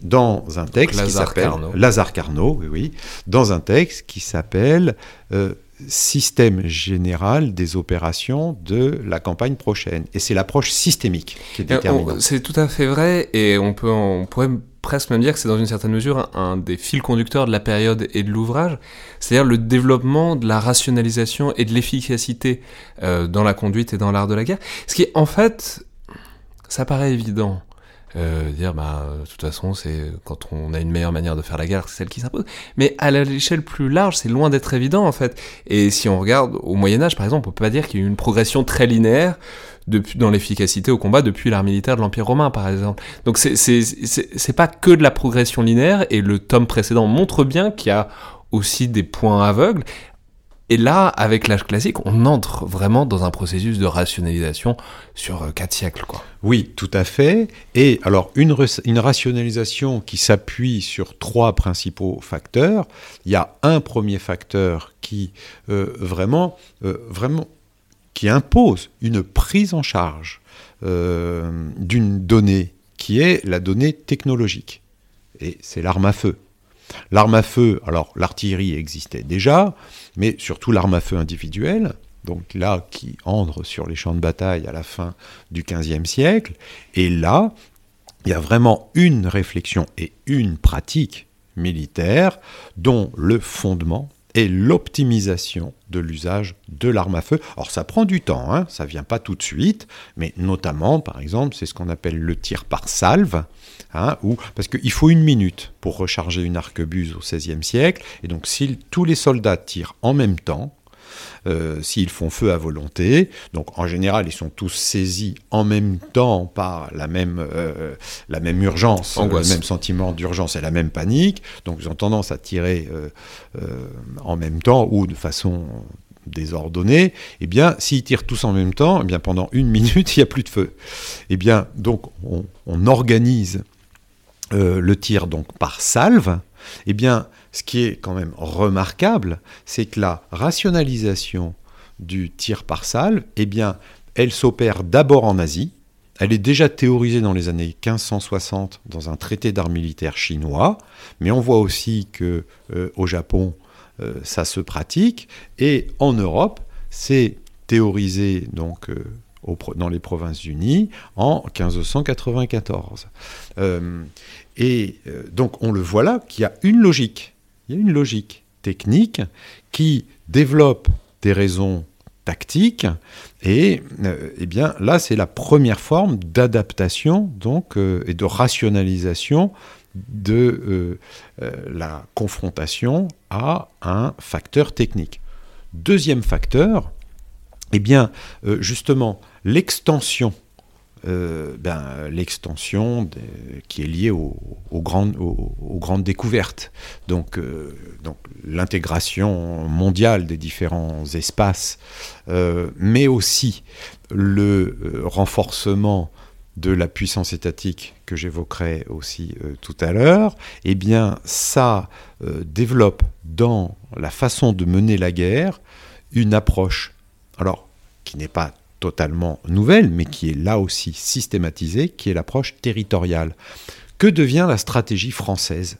B: dans un texte qui s'appelle Lazare Carnot, oui, oui, dans un texte qui s'appelle euh, Système général des opérations de la campagne prochaine. Et c'est l'approche systémique qui est déterminante.
A: C'est tout à fait vrai, et on peut, on pourrait presque même dire que c'est dans une certaine mesure un, des fils conducteurs de la période et de l'ouvrage, c'est-à-dire le développement de la rationalisation et de l'efficacité euh, dans la conduite et dans l'art de la guerre. Ce qui, en fait, ça paraît évident. Euh, dire bah de toute façon c'est quand on a une meilleure manière de faire la guerre c'est celle qui s'impose. Mais à l'échelle plus large c'est loin d'être évident en fait. Et si on regarde au Moyen Âge par exemple on peut pas dire qu'il y a eu une progression très linéaire depuis, dans l'efficacité au combat depuis l'art militaire de l'Empire romain par exemple. Donc c'est pas que de la progression linéaire et le tome précédent montre bien qu'il y a aussi des points aveugles Et là, avec l'âge classique, on entre vraiment dans un processus de rationalisation sur euh, quatre siècles. Quoi.
B: Oui, tout à fait. Et alors, une, une rationalisation qui s'appuie sur trois principaux facteurs. Il y a un premier facteur qui euh, vraiment, euh, vraiment, qui impose une prise en charge d'une donnée qui est la donnée technologique. Et c'est l'arme à feu. L'arme à feu, alors l'artillerie existait déjà, mais surtout l'arme à feu individuelle, donc là qui entre sur les champs de bataille à la fin du XVe siècle, et là, il y a vraiment une réflexion et une pratique militaire dont le fondement est l'optimisation de l'usage de l'arme à feu. Alors ça prend du temps, hein, ça vient pas tout de suite, mais notamment, par exemple, c'est ce qu'on appelle le tir par salve, Hein, parce qu'il faut une minute pour recharger une arquebuse au XVIe siècle, et donc si tous les soldats tirent en même temps, euh, s'ils font feu à volonté. Donc en général, ils sont tous saisis en même temps par la même, euh, la même urgence, le même sentiment d'urgence et la même panique. Donc ils ont tendance à tirer euh, en même temps ou de façon désordonnée, eh bien, s'ils tirent tous en même temps, eh bien, pendant une minute, il n'y a plus de feu. Eh bien, donc, on, on organise euh, le tir donc par salve, eh bien, ce qui est quand même remarquable, c'est que la rationalisation du tir par salve, eh bien, elle s'opère d'abord en Asie. Elle est déjà théorisée dans les années 1560 dans un traité d'art militaire chinois, mais on voit aussi que euh, au Japon, euh, ça se pratique, et en Europe, c'est théorisé donc dans les Provinces-Unies en 1594. Euh, et euh, donc on le voit là qu'il y a une logique, il y a une logique technique qui développe des raisons tactiques et euh, eh bien là c'est la première forme d'adaptation donc et de rationalisation de la confrontation à un facteur technique. Deuxième facteur, eh bien justement l'extension euh, ben, l'extension qui est liée aux, grandes, découvertes. Donc, euh, donc l'intégration mondiale des différents espaces, euh, mais aussi le renforcement de la puissance étatique que j'évoquerai aussi tout à l'heure, eh bien ça développe dans la façon de mener la guerre une approche, alors qui n'est pas totalement nouvelle, mais qui est là aussi systématisée, qui est l'approche territoriale. Que devient la stratégie française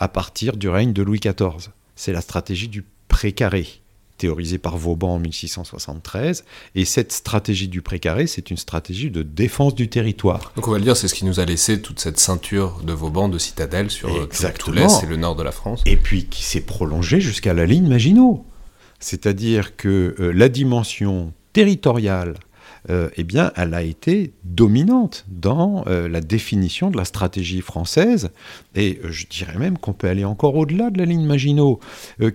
B: à partir du règne de Louis XIV C'est la stratégie du précaré, théorisée par Vauban en 1673. Et cette stratégie du précaré, c'est une stratégie de défense du territoire.
A: Donc on va le dire, c'est ce qui nous a laissé toute cette ceinture de Vauban, de citadelle sur euh, tout, l'Est et le nord de la France.
B: Et puis qui s'est prolongée jusqu'à la ligne Maginot. C'est-à-dire que euh, la dimension territoriale, euh, eh bien, elle a été dominante dans euh, la définition de la stratégie française. Et euh, je dirais même qu'on peut aller encore au-delà de la ligne Maginot.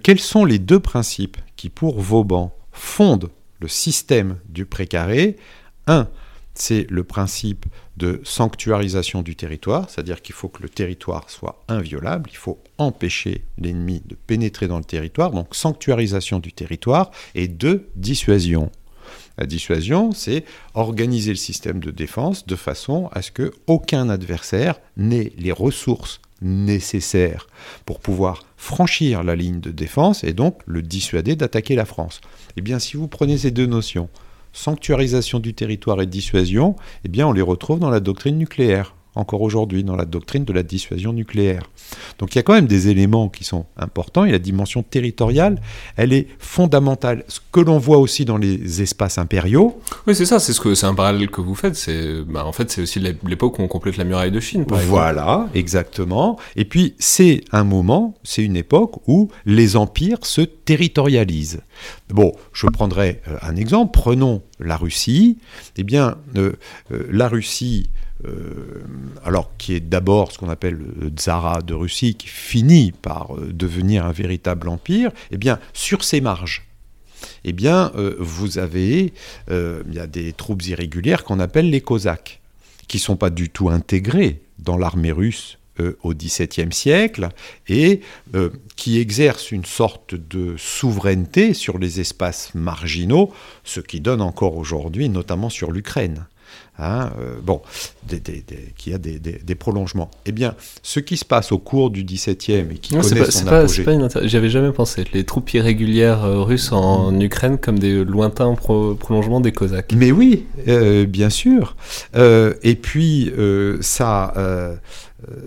B: quels sont les deux principes qui, pour Vauban, fondent le système du précaré? Un, c'est le principe de sanctuarisation du territoire, c'est-à-dire qu'il faut que le territoire soit inviolable, il faut empêcher l'ennemi de pénétrer dans le territoire, donc sanctuarisation du territoire, et deux, dissuasion. La dissuasion, c'est organiser le système de défense de façon à ce que aucun adversaire n'ait les ressources nécessaires pour pouvoir franchir la ligne de défense et donc le dissuader d'attaquer la France. Eh bien, si vous prenez ces deux notions, sanctuarisation du territoire et dissuasion, eh bien, on les retrouve dans la doctrine nucléaire encore aujourd'hui dans la doctrine de la dissuasion nucléaire. Donc il y a quand même des éléments qui sont importants et la dimension territoriale, elle est fondamentale. Ce que l'on voit aussi dans les espaces impériaux.
A: Oui, c'est ça, c'est ce que c'est un parallèle que vous faites. C'est bah, en fait c'est aussi l'époque où on complète la muraille de Chine.
B: voilà, exactement. Et puis c'est un moment, c'est une époque où les empires se territorialisent. Bon, je prendrai euh, un exemple. Prenons la Russie. Eh bien, euh, euh, la Russie alors qui est d'abord ce qu'on appelle le Tsara de Russie, qui finit par euh, devenir un véritable empire, eh bien, sur ses marges, eh bien, euh, vous avez, il y a des troupes irrégulières qu'on appelle les Cosaques, qui ne sont pas du tout intégrées dans l'armée russe au XVIIe siècle et qui exercent une sorte de souveraineté sur les espaces marginaux, ce qui donne encore aujourd'hui, notamment sur l'Ukraine. Hein, euh, bon, des, qui a des, prolongements. Eh bien, ce qui se passe au cours du XVIIe et qui connaît son apogée...
A: J'avais jamais pensé. Les troupes irrégulières euh, russes en mm. Ukraine comme des lointains prolongements des Cosaques.
B: Mais oui, euh, bien sûr. et puis, ça,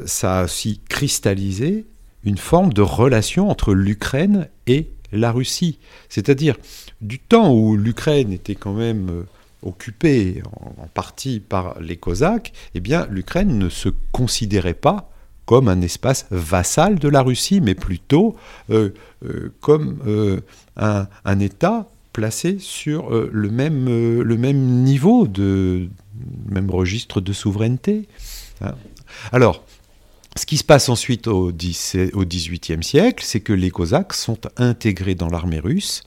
B: ça a aussi cristallisé une forme de relation entre l'Ukraine et la Russie. C'est-à-dire, du temps où l'Ukraine était quand même occupée en, partie par les Cosaques, eh bien l'Ukraine ne se considérait pas comme un espace vassal de la Russie, mais plutôt euh, euh, comme euh, un, État placé sur le, même, le même niveau, de, même registre de souveraineté. Hein. Alors, ce qui se passe ensuite au XVIIIe siècle, c'est que les Cosaques sont intégrés dans l'armée russe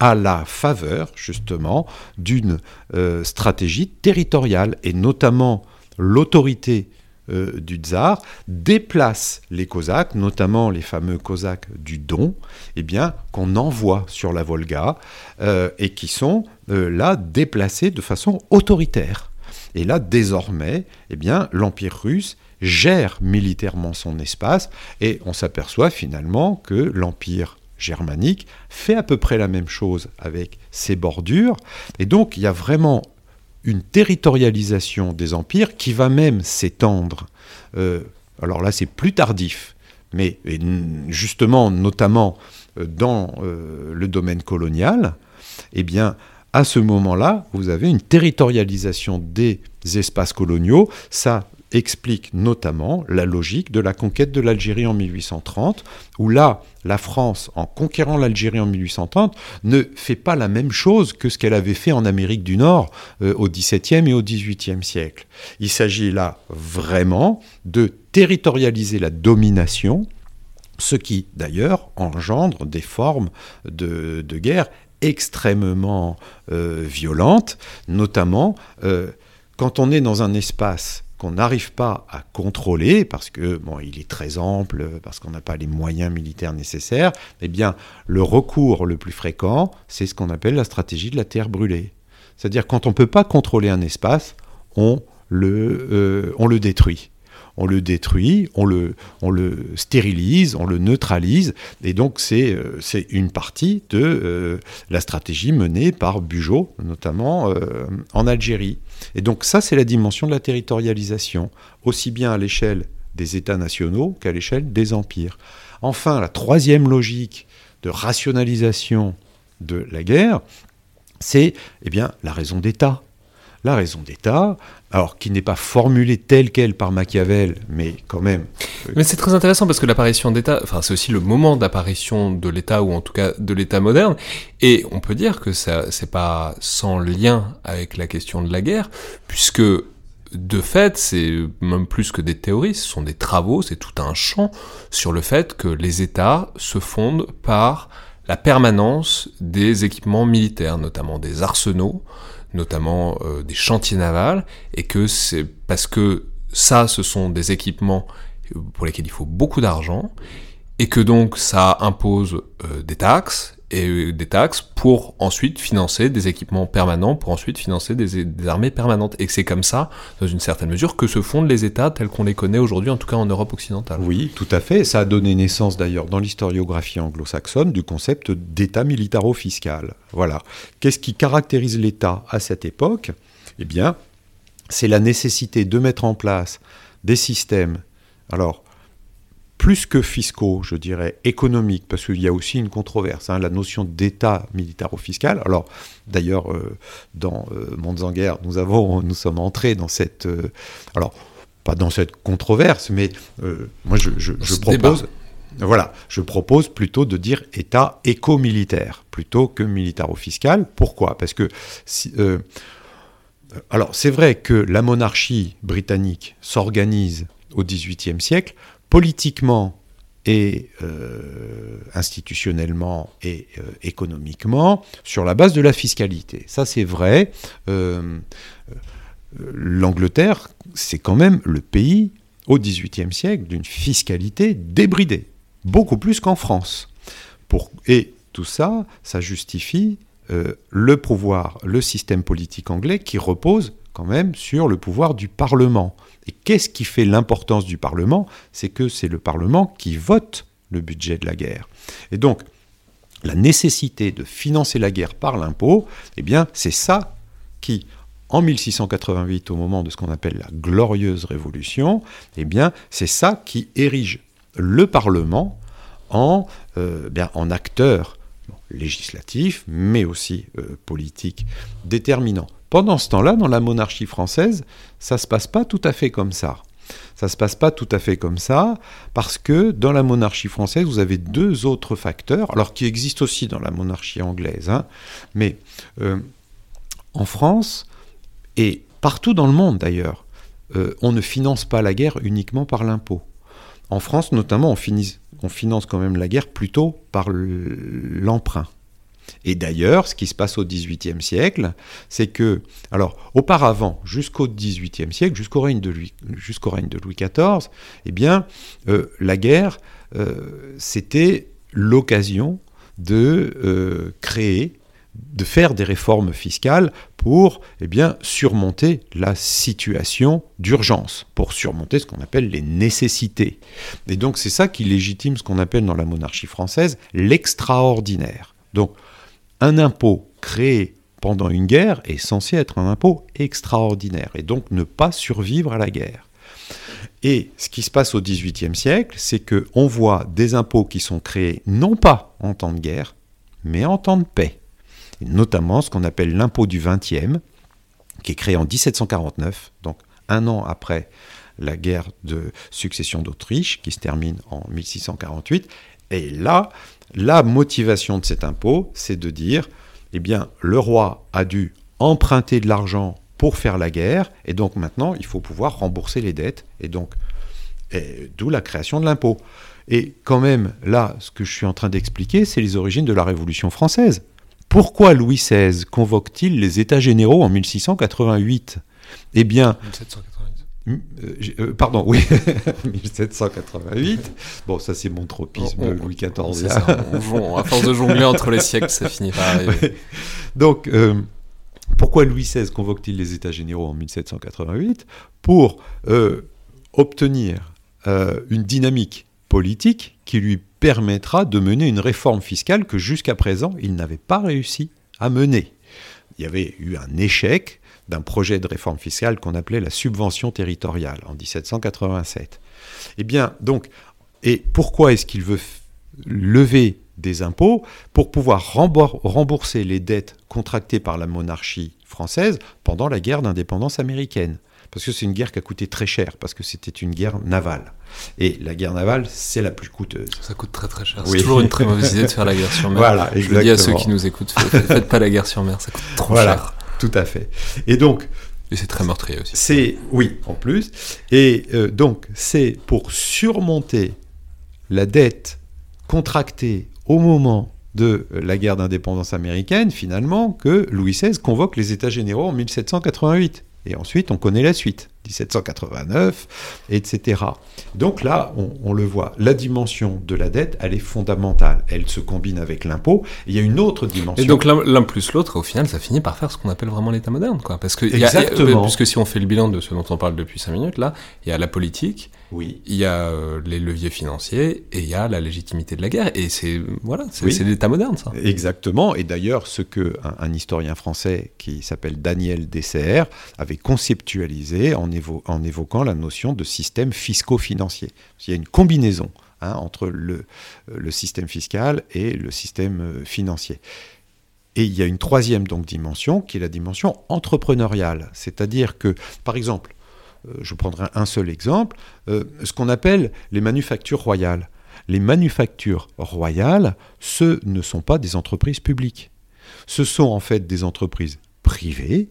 B: à la faveur justement d'une euh, stratégie territoriale et notamment l'autorité euh, du tsar déplace les Cosaques, notamment les fameux Cosaques du Don, eh bien qu'on envoie sur la Volga euh, et qui sont là déplacés de façon autoritaire. Et là désormais, eh bien l'empire russe gère militairement son espace et on s'aperçoit finalement que l'empire germanique fait à peu près la même chose avec ses bordures. Et donc il y a vraiment une territorialisation des empires qui va même s'étendre. Euh, alors là, c'est plus tardif, mais justement, notamment euh, dans euh, le domaine colonial, eh bien, à ce moment-là, vous avez une territorialisation des espaces coloniaux. Ça explique notamment la logique de la conquête de l'Algérie en 1830, où là, la France, en conquérant l'Algérie en 1830, ne fait pas la même chose que ce qu'elle avait fait en Amérique du Nord euh, au XVIIe et au XVIIIe siècle. Il s'agit là vraiment de territorialiser la domination, ce qui d'ailleurs engendre des formes de, guerre extrêmement euh, violentes, notamment euh, quand on est dans un espace qu'on n'arrive pas à contrôler parce que bon, il est très ample, parce qu'on n'a pas les moyens militaires nécessaires, eh bien, le recours le plus fréquent, c'est ce qu'on appelle la stratégie de la terre brûlée. C'est-à-dire quand on ne peut pas contrôler un espace, on le, euh, on le détruit on le détruit, on le, stérilise, on le neutralise. Et donc c'est euh, une partie de euh, la stratégie menée par Bugeaud, notamment euh, en Algérie. Et donc ça, c'est la dimension de la territorialisation, aussi bien à l'échelle des États nationaux qu'à l'échelle des empires. Enfin, la troisième logique de rationalisation de la guerre, c'est eh bien, la raison d'État la raison d'État, alors qui n'est pas formulée telle qu'elle par Machiavel, mais quand même.
A: Euh, mais c'est très intéressant parce que l'apparition d'État, enfin c'est aussi le moment d'apparition de l'État ou en tout cas de l'État moderne, et on peut dire que ça c'est pas sans lien avec la question de la guerre, puisque de fait, c'est même plus que des théories, ce sont des travaux, c'est tout un champ sur le fait que les États se fondent par la permanence des équipements militaires, notamment des arsenaux, notamment euh, des chantiers navals, et que c'est parce que ça, ce sont des équipements pour lesquels il faut beaucoup d'argent, et que donc ça impose euh, des taxes, et euh, des taxes pour ensuite financer des équipements permanents, pour ensuite financer des, armées permanentes. Et c'est comme ça, dans une certaine mesure, que se fondent les États tels qu'on les connaît aujourd'hui, en tout cas en Europe occidentale.
B: Oui, tout à fait. Ça a donné naissance d'ailleurs dans l'historiographie anglo-saxonne du concept d'État militaro-fiscal. Voilà. Qu'est-ce qui caractérise l'État à cette époque? Eh bien, c'est la nécessité de mettre en place des systèmes. Alors, plus que fiscaux, je dirais, économiques, parce qu'il y a aussi une controverse, hein, la notion d'État militaro-fiscal. Alors, d'ailleurs, euh, dans euh, Mondes en guerre, nous, avons, nous sommes entrés dans cette... Euh, alors, pas dans cette controverse, mais moi, je, je, propose... Voilà, je propose plutôt de dire État éco-militaire plutôt que militaro-fiscal. Pourquoi? Parce que si, alors c'est vrai que la monarchie britannique s'organise au XVIIIe siècle politiquement et euh, institutionnellement et euh, économiquement sur la base de la fiscalité. Ça c'est vrai. Euh, L'Angleterre, c'est quand même le pays au XVIIIe siècle d'une fiscalité débridée, beaucoup plus qu'en France. et tout ça, ça justifie le pouvoir, le système politique anglais qui repose quand même sur le pouvoir du Parlement. Et qu'est-ce qui fait l'importance du Parlement? C'est que c'est le Parlement qui vote le budget de la guerre. Et donc, la nécessité de financer la guerre par l'impôt, eh bien, c'est ça qui, en 1688, au moment de ce qu'on appelle la glorieuse révolution, eh bien, c'est ça qui érige le Parlement en, euh, bien, en acteur législatif, mais aussi euh, politique déterminant. Pendant ce temps-là, dans la monarchie française, ça ne se passe pas tout à fait comme ça. Ça ne se passe pas tout à fait comme ça, parce que dans la monarchie française, vous avez deux autres facteurs, alors qui existent aussi dans la monarchie anglaise, hein, mais euh, en France, et partout dans le monde d'ailleurs, euh, on ne finance pas la guerre uniquement par l'impôt. En France, notamment, on, on finance quand même la guerre plutôt par l'emprunt. Et d'ailleurs, ce qui se passe au XVIIIe siècle, c'est que, alors, auparavant, jusqu'au XVIIIe siècle, jusqu'au règne, de Louis, règne de Louis XIV, eh bien, euh, la guerre, euh, c'était l'occasion de euh, créer, de faire des réformes fiscales pour eh bien, surmonter la situation d'urgence, pour surmonter ce qu'on appelle les nécessités. Et donc c'est ça qui légitime ce qu'on appelle dans la monarchie française l'extraordinaire. Donc un impôt créé pendant une guerre est censé être un impôt extraordinaire et donc ne pas survivre à la guerre. Et ce qui se passe au XVIIIe siècle, c'est que on voit des impôts qui sont créés non pas en temps de guerre, mais en temps de paix. Notamment ce qu'on appelle l'impôt du XXe, qui est créé en 1749, donc un an après la guerre de succession d'Autriche, qui se termine en 1648. Et là, la motivation de cet impôt, c'est de dire, eh bien, le roi a dû emprunter de l'argent pour faire la guerre, et donc maintenant, il faut pouvoir rembourser les dettes, et donc, d'où la création de l'impôt. Et quand même, là, ce que je suis en train d'expliquer, c'est les origines de la Révolution française. Pourquoi Louis XVI convoque-t-il les États généraux en 1688 Eh bien, euh, pardon, oui, 1788. Bon, ça c'est mon tropisme Louis XIV.
A: à force de jongler entre les siècles, ça finit par arriver.
B: Donc, euh, pourquoi Louis XVI convoque-t-il les États généraux en 1788 Pour obtenir une dynamique politique qui lui permettra de mener une réforme fiscale que jusqu'à présent il n'avait pas réussi à mener. Il y avait eu un échec d'un projet de réforme fiscale qu'on appelait la subvention territoriale en 1787. Eh bien, donc, et pourquoi est-ce qu'il veut lever des impôts? Pour pouvoir rembourser les dettes contractées par la monarchie française pendant la guerre d'indépendance américaine parce que c'est une guerre qui a coûté très cher, parce que c'était une guerre navale. Et la guerre navale, c'est la plus coûteuse.
A: Ça coûte très très cher. C'est toujours une très mauvaise idée de faire la guerre sur mer. Voilà, Je le dis à ceux qui nous écoutent, faites, faites pas la guerre sur mer, ça coûte trop voilà. cher.
B: Tout à fait. Et donc.
A: Et c'est très meurtrier aussi.
B: C'est oui, en plus. Et euh, donc c'est pour surmonter la dette contractée au moment de la guerre d'indépendance américaine, finalement, que Louis XVI convoque les États généraux en 1788. Et ensuite, on connaît la suite, 1789, etc. Donc là, on, le voit, la dimension de la dette, elle est fondamentale. Elle se combine avec l'impôt. Il y a une autre dimension.
A: Et donc l'un plus l'autre, au final, ça finit par faire ce qu'on appelle vraiment l'État moderne. Quoi. Parce que Exactement. puisque si on fait le bilan de ce dont on parle depuis cinq minutes, là, il y a la politique, oui. Il y a euh, les leviers financiers et il y a la légitimité de la guerre. Et c'est voilà, c'est l'État moderne, ça.
B: Exactement. Et d'ailleurs, ce que un, historien français qui s'appelle Daniel Dessert avait conceptualisé en, en, évoquant la notion de système fisco-financier. Il y a une combinaison hein, entre le, le système fiscal et le système euh, financier. Et il y a une troisième donc dimension qui est la dimension entrepreneuriale, c'est-à-dire que, par exemple, je prendrai un seul exemple, euh, ce qu'on appelle les manufactures royales. Les manufactures royales, ce ne sont pas des entreprises publiques. Ce sont en fait des entreprises privées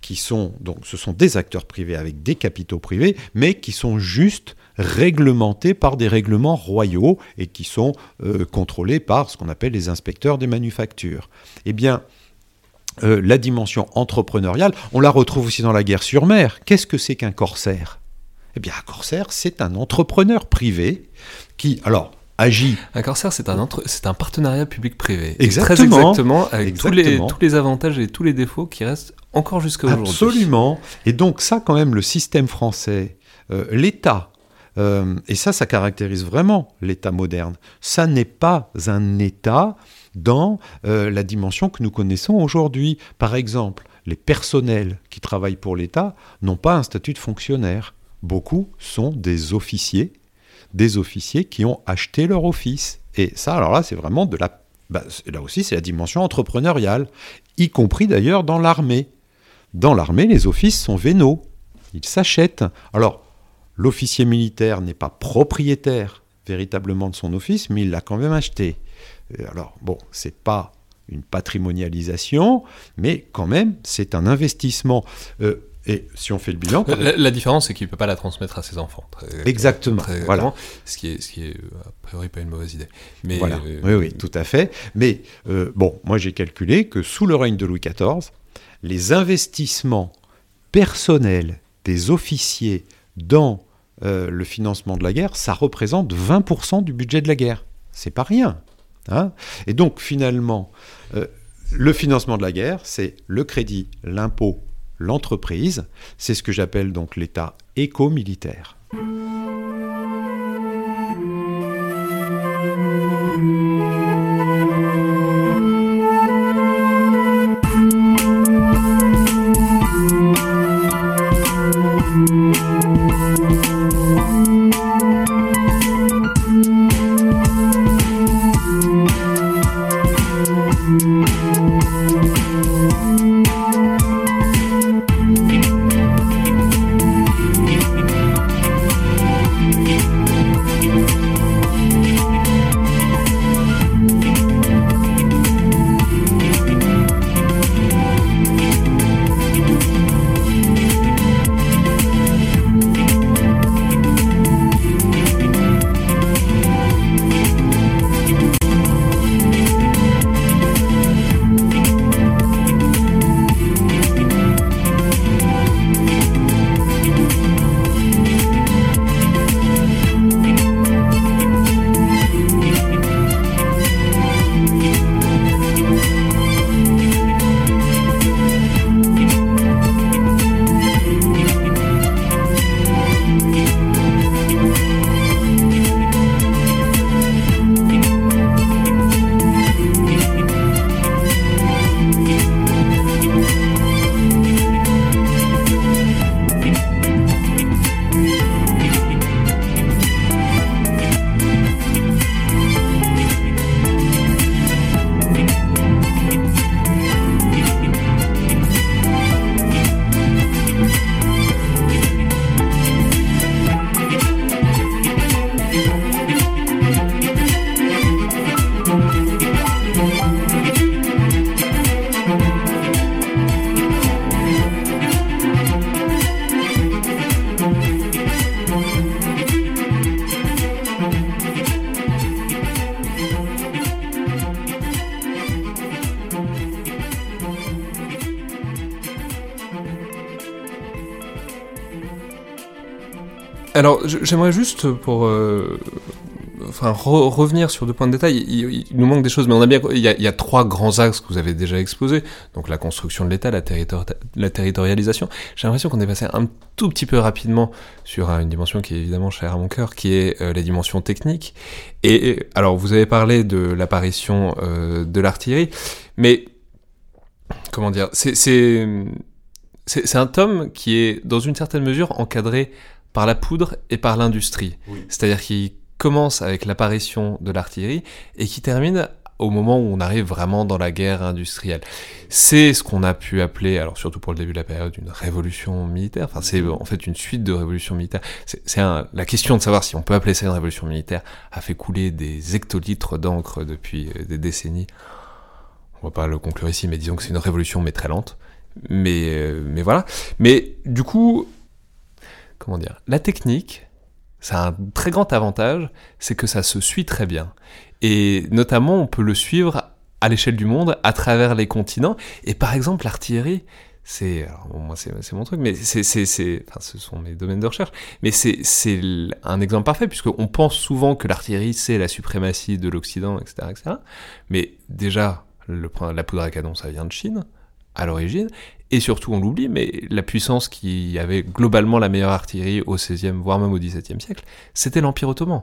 B: qui sont donc ce sont des acteurs privés avec des capitaux privés, mais qui sont juste réglementés par des règlements royaux et qui sont euh, contrôlés par ce qu'on appelle les inspecteurs des manufactures. Eh bien, euh, la dimension entrepreneuriale, on la retrouve aussi dans la guerre sur mer. Qu'est-ce que c'est qu'un corsaire? Eh bien, un corsaire, c'est un entrepreneur privé qui, alors, agit.
A: Un corsaire, c'est un, c'est un partenariat public-privé.
B: Exactement.
A: Très exactement, avec Tous, les, tous les avantages et tous les défauts qui restent encore jusqu'à aujourd'hui.
B: Absolument. Et donc, ça, quand même, le système français, euh, l'État, euh, et ça, ça caractérise vraiment l'État moderne. Ça n'est pas un État dans euh, la dimension que nous connaissons aujourd'hui. Par exemple, les personnels qui travaillent pour l'État n'ont pas un statut de fonctionnaire. Beaucoup sont des officiers, des officiers qui ont acheté leur office. Et ça, alors là, c'est vraiment de la... Bah, là aussi, c'est la dimension entrepreneuriale, y compris d'ailleurs dans l'armée. Dans l'armée, les offices sont vénaux. Ils s'achètent. Alors, l'officier militaire n'est pas propriétaire véritablement de son office, mais il l'a quand même acheté. Euh, alors, bon, c'est pas une patrimonialisation, mais quand même, c'est un investissement. Euh, et si on fait le bilan.
A: La, différence, c'est qu'il ne peut pas la transmettre à ses enfants.
B: Exactement. voilà.
A: Ce qui, est, ce qui est, a priori, pas une mauvaise idée. Mais,
B: voilà. oui, oui, tout à fait. Mais bon, moi j'ai calculé que sous le règne de Louis XIV, les investissements personnels des officiers dans euh, le financement de la guerre, ça représente 20% du budget de la guerre. C'est pas rien. Hein Et donc finalement, euh, le financement de la guerre, c'est le crédit, l'impôt, l'entreprise. C'est ce que j'appelle donc l'État éco-militaire.
A: Alors, j'aimerais juste pour euh, enfin revenir sur deux points de détail. Il, nous manque des choses, mais on a bien. Il y a, trois grands axes que vous avez déjà exposés. Donc la construction de l'État, la, territorialisation. J'ai l'impression qu'on est passé un tout petit peu rapidement sur une dimension qui est évidemment chère à mon cœur, qui est euh, la dimension technique. Et, alors, vous avez parlé de l'apparition euh, de l'artillerie, mais comment dire, c'est c'est un tome qui est dans une certaine mesure encadré par la poudre et par l'industrie. C'est-à-dire qu'il commence avec l'apparition de l'artillerie et qui termine au moment où on arrive vraiment dans la guerre industrielle. C'est ce qu'on a pu appeler, alors surtout pour le début de la période, une révolution militaire. Enfin, c'est en fait une suite de révolutions militaires. C'est la question de savoir si on peut appeler ça une révolution militaire a fait couler des hectolitres d'encre depuis euh, des décennies. On va pas le conclure ici, mais disons que c'est une révolution, mais très lente. Mais, euh, mais voilà. Mais du coup, comment dire, la technique, ça a un très grand avantage, c'est que ça se suit très bien. Et notamment, on peut le suivre à l'échelle du monde, à travers les continents. Et par exemple, l'artillerie, c'est moi c'est mon truc mais c'est enfin, ce sont mes domaines de recherche mais c'est un exemple parfait puisque on pense souvent que l'artillerie c'est la suprématie de l'Occident etc etc mais déjà la poudre à canon ça vient de Chine à l'origine et surtout on l'oublie mais la puissance qui avait globalement la meilleure artillerie au 16e voire même au 17e siècle c'était l'Empire ottoman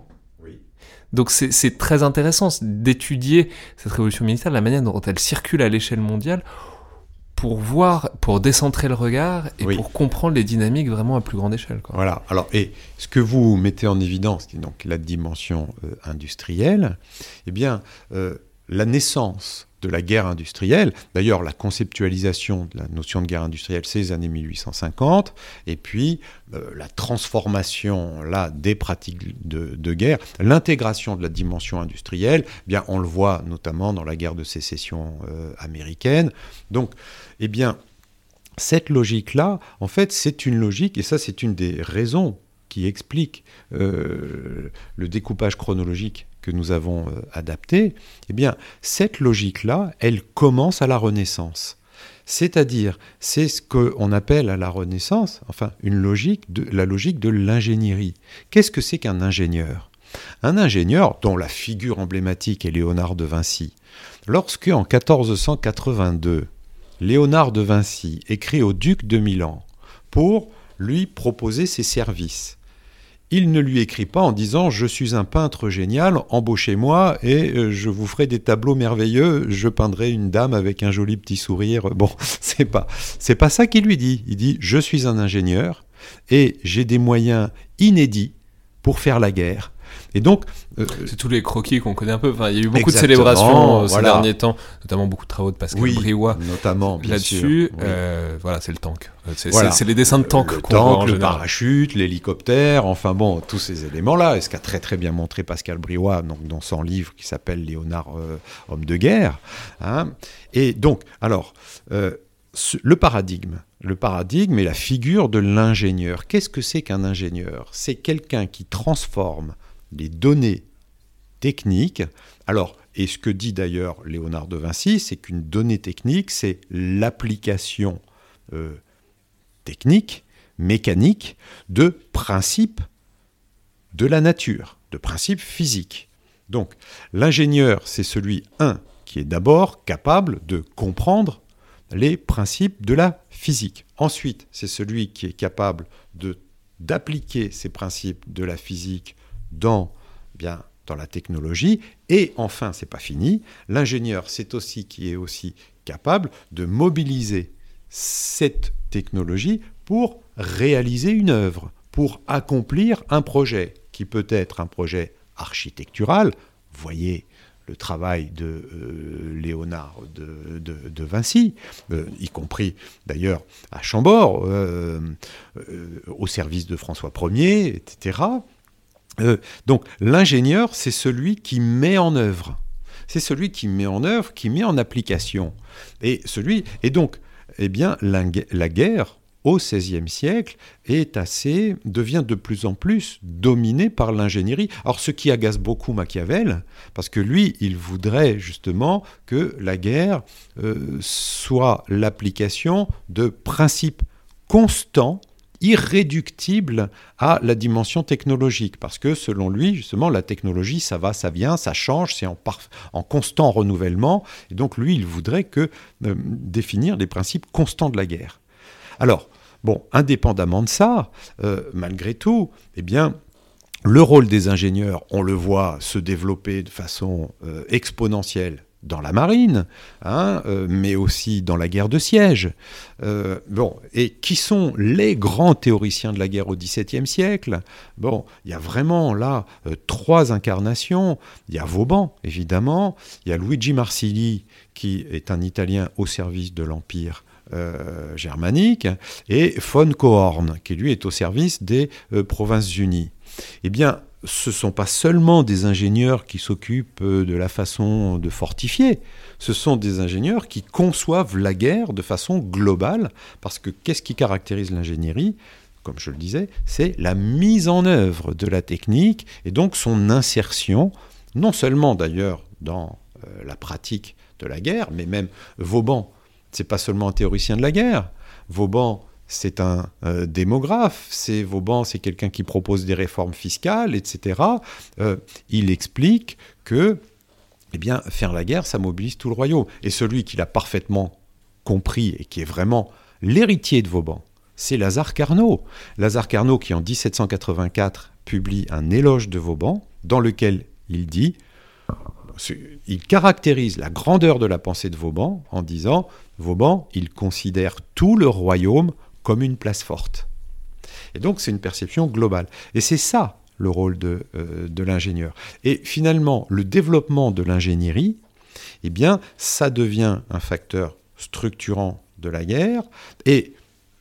A: donc c'est très intéressant d'étudier cette révolution militaire, la manière dont elle circule à l'échelle mondiale, pour voir, pour décentrer le regard et pour comprendre les dynamiques vraiment à plus grande échelle.
B: Voilà. Alors, et ce que vous mettez en évidence, qui est donc la dimension euh, industrielle, eh bien, euh, la naissance de la guerre industrielle. D'ailleurs, la conceptualisation de la notion de guerre industrielle, c'est les années 1850, et puis euh, la transformation là des pratiques de, guerre, l'intégration de la dimension industrielle, eh bien on le voit notamment dans la guerre de sécession euh, américaine. Donc, eh bien, cette logique-là, en fait, c'est une logique, et ça, c'est une des raisons qui explique euh, le découpage chronologique que nous avons euh, adapté, eh bien, cette logique-là, elle commence à la Renaissance. C'est-à-dire, c'est ce qu'on appelle à la Renaissance, enfin, une logique de, la logique de l'ingénierie. Qu'est-ce que c'est qu'un ingénieur? Un ingénieur, dont la figure emblématique est Léonard de Vinci, lorsque en 1482, Léonard de Vinci écrit au duc de Milan pour lui proposer ses services, il ne lui écrit pas en disant je suis un peintre génial, embauchez-moi et euh, je vous ferai des tableaux merveilleux, je peindrai une dame avec un joli petit sourire. Bon, c'est pas c'est pas ça qu'il lui dit. Il dit je suis un ingénieur et j'ai des moyens inédits pour faire la guerre. Et donc,
A: euh, c'est tous les croquis qu'on connaît un peu. Enfin, il y a eu beaucoup de célébrations euh, ces derniers temps, notamment beaucoup de travaux de Pascal oui, Briouat,
B: notamment
A: là-dessus. Euh, voilà, c'est le tank. C'est les dessins de tank.
B: Le tank, le parachute, l'hélicoptère, enfin bon, tous ces éléments-là. Et ce qu'a très très bien montré Pascal Briouat donc, dans son livre qui s'appelle Léonard, homme de guerre. Hein. Et donc, alors, le paradigme. Le paradigme est la figure de l'ingénieur. Qu'est-ce que c'est qu'un ingénieur? C'est quelqu'un qui transforme les données techniques. Alors, et ce que dit d'ailleurs Léonard de Vinci, c'est qu'une donnée technique, c'est l'application euh, technique, mécanique, de principes de la nature, de principes physiques. Donc, l'ingénieur, c'est celui, un, qui est d'abord capable de comprendre les principes de la physique. Ensuite, c'est celui qui est capable d'appliquer ces principes de la physique dans, bien, dans la technologie. Et enfin, c'est pas fini, l'ingénieur, c'est aussi qui est aussi capable de mobiliser cette technologie pour réaliser une œuvre, pour accomplir un projet, qui peut être un projet architectural. Voyez le travail de euh, Léonard de, Vinci, euh, y compris d'ailleurs à Chambord, euh, au service de François Ier, etc. Euh, donc l'ingénieur, c'est celui qui met en œuvre. C'est celui qui met en œuvre, qui met en application. Et celui et donc, eh bien, la, guerre au XVIe siècle est assez devient de plus en plus dominée par l'ingénierie. Alors ce qui agace beaucoup Machiavel, parce que lui, il voudrait justement que la guerre euh, soit l'application de principes constants irréductible à la dimension technologique, parce que selon lui, justement, la technologie, ça va, ça vient, ça change, c'est en, constant renouvellement, et donc lui, il voudrait que euh, définir des principes constants de la guerre. Alors, bon, indépendamment de ça, euh, malgré tout, eh bien, le rôle des ingénieurs, on le voit se développer de façon euh, exponentielle dans la marine, hein, euh, mais aussi dans la guerre de siège. Euh, bon, et qui sont les grands théoriciens de la guerre au XVIIe siècle? Bon, il y a vraiment là euh, trois incarnations. Il y a Vauban, évidemment. Il y a Luigi Marsili, qui est un Italien au service de l'Empire germanique, et von Cohorn, qui lui est au service des Provinces-Unies. Eh bien, ce ne sont pas seulement des ingénieurs qui s'occupent euh, de la façon de fortifier, ce sont des ingénieurs qui conçoivent la guerre de façon globale, parce que qu'est-ce qui caractérise l'ingénierie? Comme je le disais, c'est la mise en œuvre de la technique et donc son insertion, non seulement d'ailleurs dans euh, la pratique de la guerre, mais même Vauban, c'est pas seulement un théoricien de la guerre. Vauban, c'est un euh, démographe, c'est Vauban, c'est quelqu'un qui propose des réformes fiscales, etc. Euh, il explique que, eh bien, faire la guerre, ça mobilise tout le royaume. Et celui qui l'a parfaitement compris et qui est vraiment l'héritier de Vauban, c'est Lazare Carnot. Lazare Carnot qui en 1784 publie un éloge de Vauban dans lequel il dit, il caractérise la grandeur de la pensée de Vauban en disant, Vauban, il considère tout le royaume comme une place forte. Et donc c'est une perception globale. Et c'est ça le rôle de, euh, de l'ingénieur. Et finalement, le développement de l'ingénierie, eh bien, ça devient un facteur structurant de la guerre. Et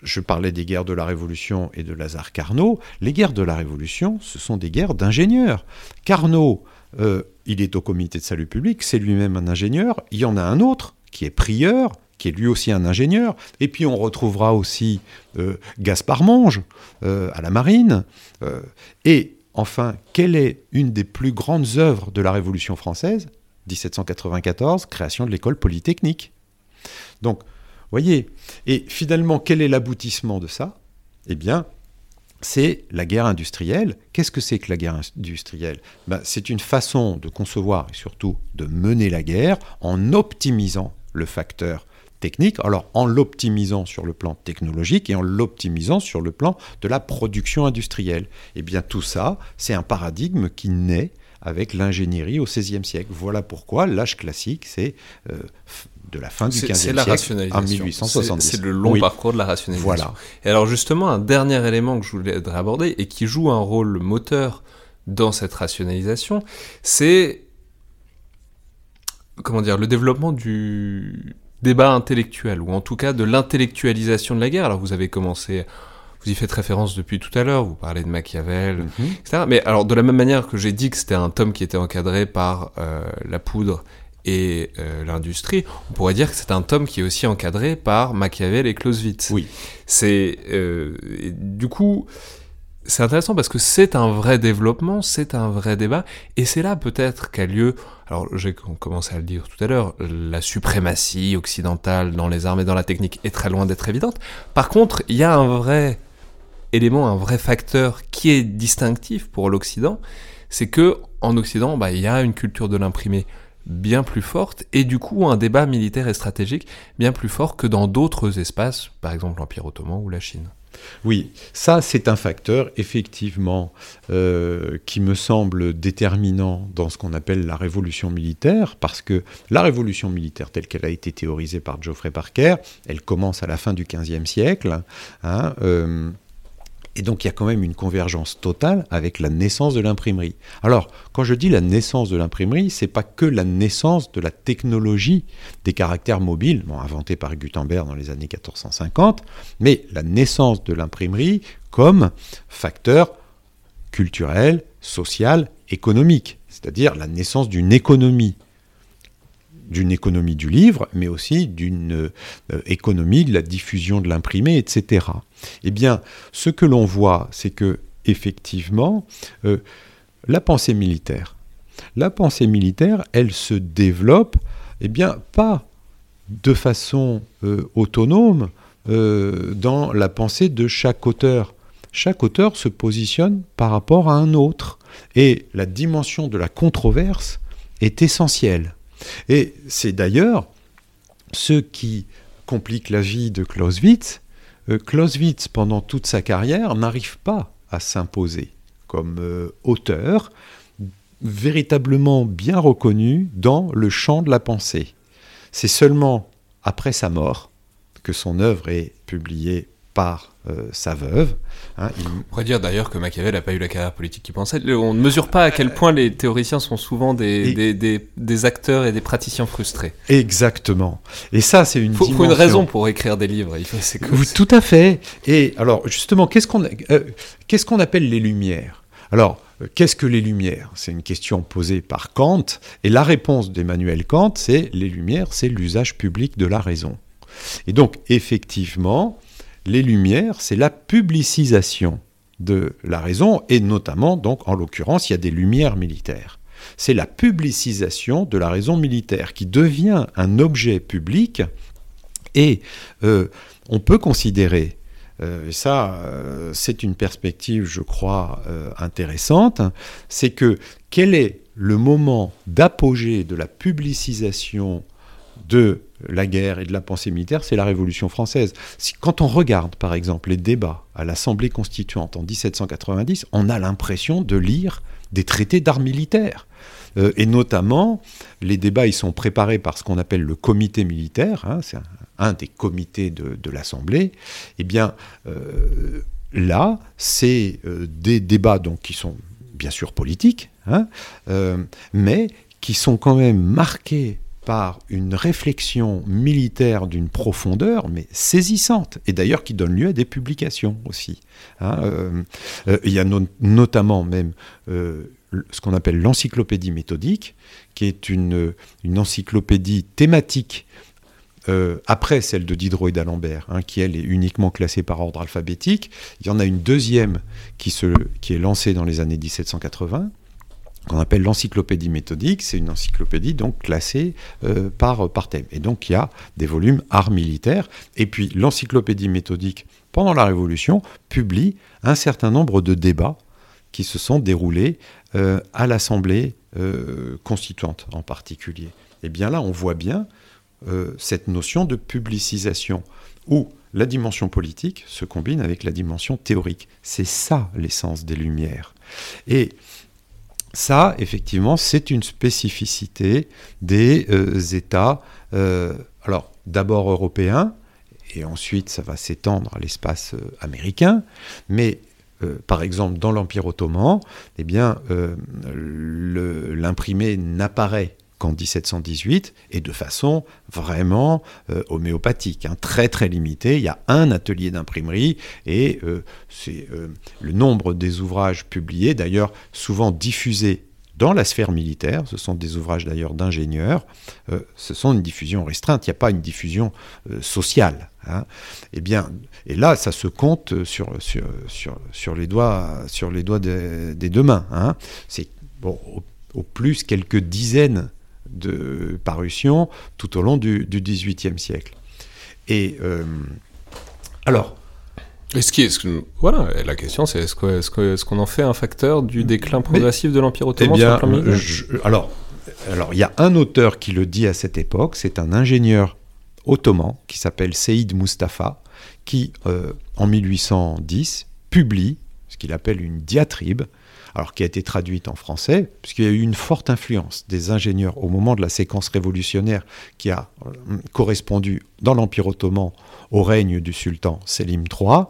B: je parlais des guerres de la Révolution et de Lazare Carnot. Les guerres de la Révolution, ce sont des guerres d'ingénieurs. Carnot, euh, il est au comité de salut public, c'est lui-même un ingénieur. Il y en a un autre qui est prieur, qui est lui aussi un ingénieur. Et puis on retrouvera aussi euh, Gaspard Monge euh, à la marine. et enfin, quelle est une des plus grandes œuvres de la Révolution française? 1794, création de l'école polytechnique. Donc, voyez, et finalement, quel est l'aboutissement de ça? Eh bien, c'est la guerre industrielle. Qu'est-ce que c'est que la guerre industrielle? Ben, C'est une façon de concevoir et surtout de mener la guerre en optimisant le facteur technique, alors en l'optimisant sur le plan technologique et en l'optimisant sur le plan de la production industrielle. Eh bien tout ça, c'est un paradigme qui naît avec l'ingénierie au XVIe siècle. Voilà pourquoi l'âge classique, c'est euh, de la fin du XVe siècle
A: en 1870. C'est le long parcours de la rationalisation. Voilà. Et alors justement, un dernier élément que je voulais aborder et qui joue un rôle moteur dans cette rationalisation, c'est comment dire le développement du débat intellectuel ou en tout cas de l'intellectualisation de la guerre. Alors vous avez commencé vous y faites référence depuis tout à l'heure, vous parlez de Machiavel, mhm. etc. Mais alors, de la même manière que j'ai dit que c'était un tome qui était encadré par euh, la poudre et euh, l'industrie, on pourrait dire que c'est un tome qui est aussi encadré par Machiavel et Clausewitz.
B: Oui.
A: C'est euh, du coup c'est intéressant parce que c'est un vrai développement, c'est un vrai débat, et c'est là peut-être qu'a lieu, alors j'ai commencé à le dire tout à l'heure, la suprématie occidentale dans les armes et dans la technique est très loin d'être évidente. Par contre, il y a un vrai élément, un vrai facteur qui est distinctif pour l'Occident, c'est que en Occident, bah, il y a une culture de l'imprimé bien plus forte et du coup un débat militaire et stratégique bien plus fort que dans d'autres espaces, par exemple l'Empire ottoman ou la Chine.
B: Oui, ça c'est un facteur effectivement euh, qui me semble déterminant dans ce qu'on appelle la révolution militaire, parce que la révolution militaire telle qu'elle a été théorisée par Geoffrey Parker, elle commence à la fin du XVe siècle. Hein, euh, et donc il y a quand même une convergence totale avec la naissance de l'imprimerie. Alors, quand je dis la naissance de l'imprimerie, c'est pas que la naissance de la technologie des caractères mobiles, inventée par Gutenberg dans les années 1450, mais la naissance de l'imprimerie comme facteur culturel, social, économique, c'est-à-dire la naissance d'une économie d'une économie du livre, mais aussi d'une euh, économie de la diffusion de l'imprimé, etc. Eh bien, ce que l'on voit, c'est que effectivement, euh, la pensée militaire, la pensée militaire, elle se développe, eh bien, pas de façon euh, autonome dans la pensée de chaque auteur. Chaque auteur se positionne par rapport à un autre. Et la dimension de la controverse est essentielle. Et c'est d'ailleurs ce qui complique la vie de Clausewitz. Euh, Clausewitz, pendant toute sa carrière, n'arrive pas à s'imposer comme euh, auteur véritablement bien reconnu dans le champ de la pensée. C'est seulement après sa mort que son œuvre est publiée par euh, sa veuve.
A: Hein, On pourrait dire d'ailleurs que Machiavel n'a pas eu la carrière politique qu'il pensait. On ne mesure pas à quel point les théoriciens sont souvent des, des, acteurs et des praticiens frustrés.
B: Exactement. Et ça, c'est une
A: Il faut, une raison pour écrire des livres. Il faut,
B: tout à fait. Et alors, justement, qu'est-ce qu'on euh, appelle les Lumières? Alors, euh, Qu'est-ce que les Lumières? C'est une question posée par Kant, et la réponse d'Emmanuel Kant, c'est les Lumières, c'est l'usage public de la raison. Et donc, effectivement, les Lumières, c'est la publicisation de la raison, et notamment, donc, en l'occurrence, il y a des Lumières militaires. C'est la publicisation de la raison militaire qui devient un objet public et euh, on peut considérer euh, et ça, euh, c'est une perspective, je crois, intéressante, c'est que quel est le moment d'apogée de la publicisation de la guerre et de la pensée militaire, c'est la Révolution française. Si, quand on regarde, par exemple, les débats à l'Assemblée constituante en 1790, on a l'impression de lire des traités d'art militaire. et notamment, les débats ils sont préparés par ce qu'on appelle le comité militaire, hein, c'est un, des comités de, l'Assemblée, eh bien euh, là, c'est euh, des débats donc, qui sont bien sûr politiques, hein, euh, mais qui sont quand même marqués par une réflexion militaire d'une profondeur, mais saisissante, et d'ailleurs qui donne lieu à des publications aussi. Hein, il y a notamment même ce qu'on appelle l'encyclopédie méthodique, qui est une, encyclopédie thématique euh, après celle de Diderot et d'Alembert, hein, qui elle est uniquement classée par ordre alphabétique. Il y en a une deuxième qui, qui est lancée dans les années 1780 qu'on appelle l'encyclopédie méthodique, c'est une encyclopédie donc classée euh, par, thème. Et donc il y a des volumes art militaire, et puis l'encyclopédie méthodique, pendant la Révolution, publie un certain nombre de débats qui se sont déroulés euh, à l'Assemblée constituante en particulier. Et bien là, on voit bien euh, cette notion de publicisation, où la dimension politique se combine avec la dimension théorique. C'est ça l'essence des Lumières. Et ça, effectivement, c'est une spécificité des euh, États, euh, alors d'abord européens, et ensuite ça va s'étendre à l'espace américain, mais par exemple, dans l'Empire ottoman, eh bien, l'imprimé n'apparaît en 1718 et de façon vraiment euh, homéopathique, hein, très très limitée. Il y a un atelier d'imprimerie et euh, c'est euh, le nombre des ouvrages publiés, d'ailleurs souvent diffusés dans la sphère militaire, ce sont des ouvrages d'ailleurs d'ingénieurs, ce sont une diffusion restreinte, il n'y a pas une diffusion sociale. Hein. Et, eh bien, et là, ça se compte sur, les doigts, des, deux mains. Hein. C'est au, plus quelques dizaines de parution tout au long du XVIIIe siècle. Et euh, alors.
A: Qui est que, voilà, la question c'est est-ce qu'on est qu'on en fait un facteur du déclin progressif de l'Empire ottoman
B: eh bien, Alors, alors il y a un auteur qui le dit à cette époque, c'est un ingénieur ottoman qui s'appelle Seyd Mustafa, qui euh, en 1810 publie ce qu'il appelle une diatribe alors qui a été traduite en français, puisqu'il y a eu une forte influence des ingénieurs au moment de la séquence révolutionnaire qui a euh, correspondu dans l'Empire ottoman au règne du sultan Selim III.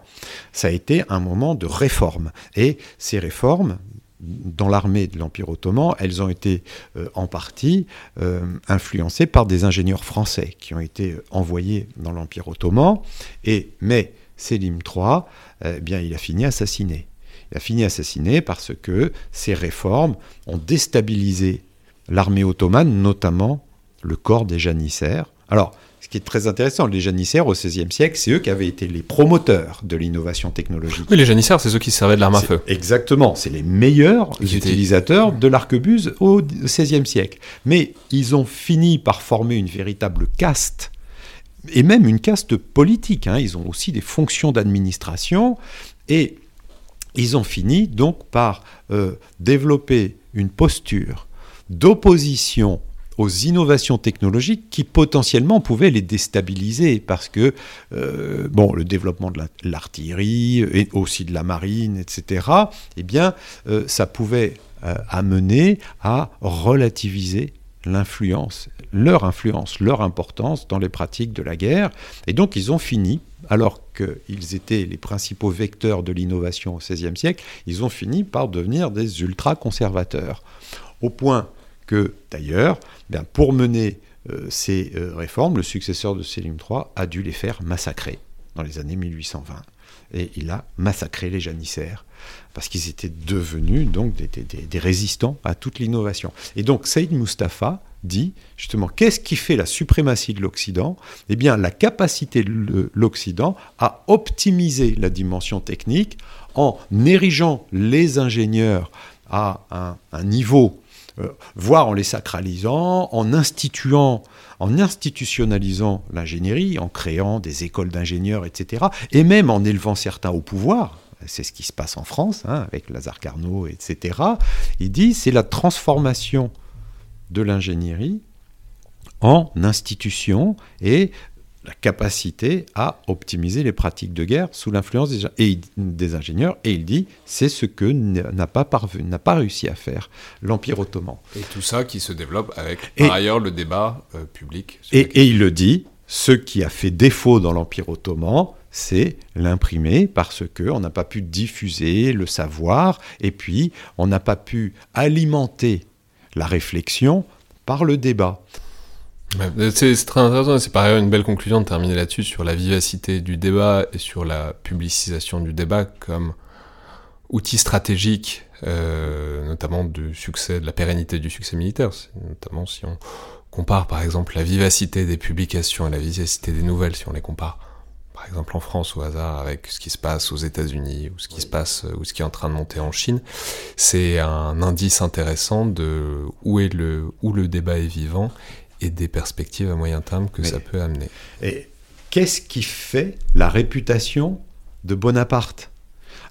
B: Ça a été un moment de réforme. Et ces réformes, dans l'armée de l'Empire ottoman, elles ont été euh, en partie euh, influencées par des ingénieurs français qui ont été envoyés dans l'Empire ottoman. Et, mais Selim III, eh bien, il a fini assassiné. Il a fini assassiné parce que ces réformes ont déstabilisé l'armée ottomane, notamment le corps des janissaires. Alors, ce qui est très intéressant, les janissaires au XVIe siècle, c'est eux qui avaient été les promoteurs de l'innovation technologique.
A: Oui, les janissaires, c'est ceux qui servaient de l'arme à feu.
B: Exactement, c'est les meilleurs utilisateurs de l'arquebuse au XVIe siècle. Mais ils ont fini par former une véritable caste et même une caste politique. Hein. Ils ont aussi des fonctions d'administration et ils ont fini donc par euh, développer une posture d'opposition aux innovations technologiques qui potentiellement pouvaient les déstabiliser parce que euh, bon le développement de l'artillerie et aussi de la marine etc eh bien euh, ça pouvait amener à relativiser l'influence leur influence leur importance dans les pratiques de la guerre. Et donc ils ont fini alors qu'ils étaient les principaux vecteurs de l'innovation au XVIe siècle, ils ont fini par devenir des ultra-conservateurs. Au point que, d'ailleurs, ben, pour mener euh, ces euh, réformes, le successeur de Sélim III a dû les faire massacrer dans les années 1820. Et il a massacré les janissaires parce qu'ils étaient devenus donc des, résistants à toute l'innovation. Et donc Saïd Mustafa dit justement qu'est-ce qui fait la suprématie de l'Occident? Eh bien la capacité de l'Occident à optimiser la dimension technique en érigeant les ingénieurs à un, niveau voire en les sacralisant, en instituant, en institutionnalisant l'ingénierie, en créant des écoles d'ingénieurs, etc., et même en élevant certains au pouvoir. C'est ce qui se passe en France, hein, avec Lazare Carnot, etc. Il dit c'est la transformation de l'ingénierie en institution et la capacité à optimiser les pratiques de guerre sous l'influence des, des, ingénieurs. Et il dit, c'est ce que n'a pas, n'a pas réussi à faire l'Empire ottoman.
A: Et tout ça qui se développe avec, par ailleurs, le débat euh, public.
B: Et, et, il le dit, ce qui a fait défaut dans l'Empire ottoman, c'est l'imprimer parce qu'on n'a pas pu diffuser le savoir et puis on n'a pas pu alimenter la réflexion par le débat.
A: C'est très intéressant, c'est par ailleurs une belle conclusion de terminer là-dessus sur la vivacité du débat et sur la publicisation du débat comme outil stratégique, euh, notamment du succès, de la pérennité du succès militaire. Notamment si on compare par exemple la vivacité des publications et la vivacité des nouvelles, si on les compare par exemple en France au hasard avec ce qui se passe aux États-Unis ou ce qui se passe ou ce qui est en train de monter en Chine, c'est un indice intéressant de où est le où le débat est vivant et des perspectives à moyen terme que ça peut amener.
B: Et qu'est-ce qui fait la réputation de Bonaparte?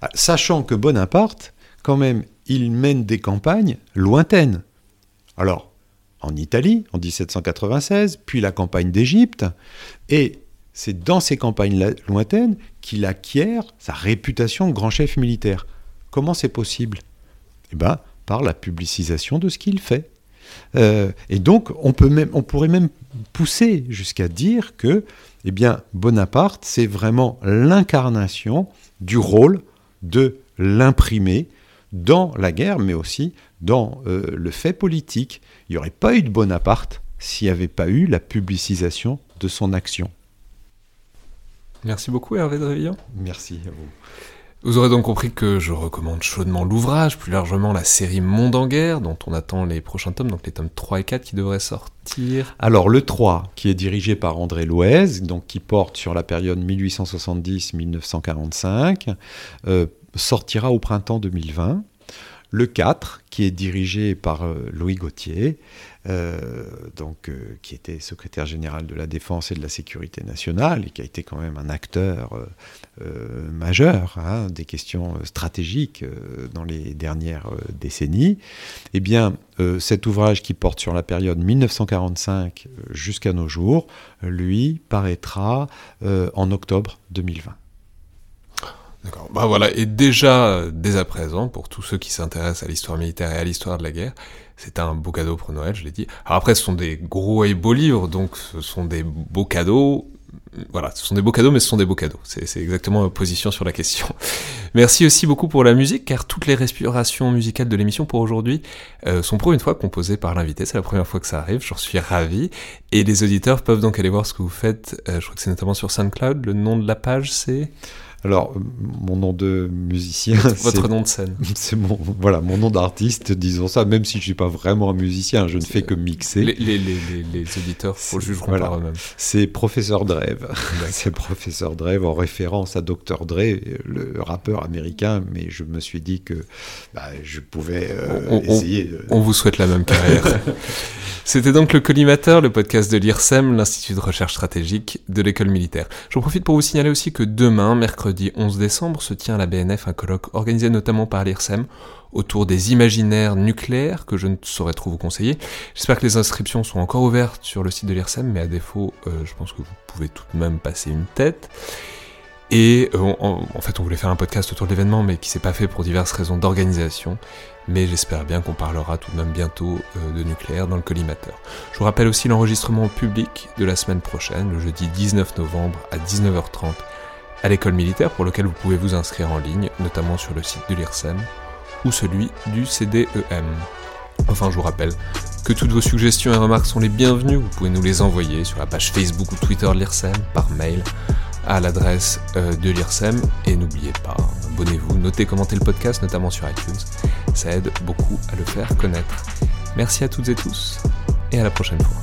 B: Ah, Sachant que Bonaparte, quand même, il mène des campagnes lointaines. Alors, en Italie, en 1796, puis la campagne d'Égypte, et c'est dans ces campagnes lointaines qu'il acquiert sa réputation de grand chef militaire. Comment c'est possible? Eh bien, par la publicisation de ce qu'il fait. Euh, et donc, on, pourrait même pousser jusqu'à dire que eh bien, Bonaparte, c'est vraiment l'incarnation du rôle de l'imprimer dans la guerre, mais aussi dans euh, le fait politique. Il n'y aurait pas eu de Bonaparte s'il n'y avait pas eu la publicisation de son action.
A: Merci beaucoup Hervé Drévillon.
B: Merci à vous.
A: Vous aurez donc compris que je recommande chaudement l'ouvrage, plus largement la série Monde en guerre, dont on attend les prochains tomes, donc les tomes 3 et 4 qui devraient sortir.
B: Alors le 3, qui est dirigé par André Loez, donc qui porte sur la période 1870-1945, euh, sortira au printemps 2020. Le 4, qui est dirigé par euh, Louis Gauthier, donc, euh, qui était secrétaire général de la Défense et de la Sécurité nationale, et qui a été quand même un acteur majeur hein, des questions stratégiques dans les dernières décennies, eh bien, cet ouvrage qui porte sur la période 1945 jusqu'à nos jours, lui, paraîtra en octobre 2020.
A: D'accord. Bah voilà, et déjà, dès à présent, pour tous ceux qui s'intéressent à l'histoire militaire et à l'histoire de la guerre, c'est un beau cadeau pour Noël, je l'ai dit. Alors après, ce sont des gros et beaux livres, donc ce sont des beaux cadeaux. Voilà, ce sont des beaux cadeaux, mais ce sont des beaux cadeaux. C'est exactement ma position sur la question. Merci aussi beaucoup pour la musique, car toutes les respirations musicales de l'émission pour aujourd'hui euh, sont pour une fois composées par l'invité. C'est la première fois que ça arrive, j'en suis ravi. Et les auditeurs peuvent donc aller voir ce que vous faites. Euh, je crois que c'est notamment sur SoundCloud. Le nom de la page, c'est...
B: Alors, mon nom de musicien.
A: Votre nom de scène.
B: C'est mon, voilà, mon nom d'artiste, disons ça, même si je ne suis pas vraiment un musicien, je ne fais que mixer.
A: Les, les, les, les auditeurs jugeront voilà. par eux-mêmes.
B: C'est Professeur Dreve. c'est Professeur Dreve en référence à Dr. Dre, le rappeur américain, mais je me suis dit que bah, je pouvais euh,
A: on,
B: essayer de...
A: On vous souhaite la même carrière. C'était donc le Collimateur, le podcast de l'IRSEM, l'Institut de recherche stratégique de l'école militaire. J'en profite pour vous signaler aussi que demain, mercredi 11 décembre, se tient à la BNF un colloque organisé notamment par l'IRSEM autour des imaginaires nucléaires que je ne saurais trop vous conseiller. J'espère que les inscriptions sont encore ouvertes sur le site de l'IRSEM, mais à défaut, euh, je pense que vous pouvez tout de même passer une tête. Et euh, en fait, on voulait faire un podcast autour de l'événement, mais qui s'est pas fait pour diverses raisons d'organisation mais j'espère bien qu'on parlera tout de même bientôt euh, de nucléaire dans le collimateur. Je vous rappelle aussi l'enregistrement public de la semaine prochaine, le jeudi 19 novembre à 19h30 à l'école militaire pour lequel vous pouvez vous inscrire en ligne, notamment sur le site de l'IRSEM ou celui du CDEM. Enfin, je vous rappelle que toutes vos suggestions et remarques sont les bienvenues, vous pouvez nous les envoyer sur la page Facebook ou Twitter de l'IRSEM, par mail, à l'adresse euh, de l'IRSEM, et n'oubliez pas, abonnez-vous, notez, commentez le podcast, notamment sur iTunes. Ça aide beaucoup à le faire connaître. Merci à toutes et tous et à la prochaine fois.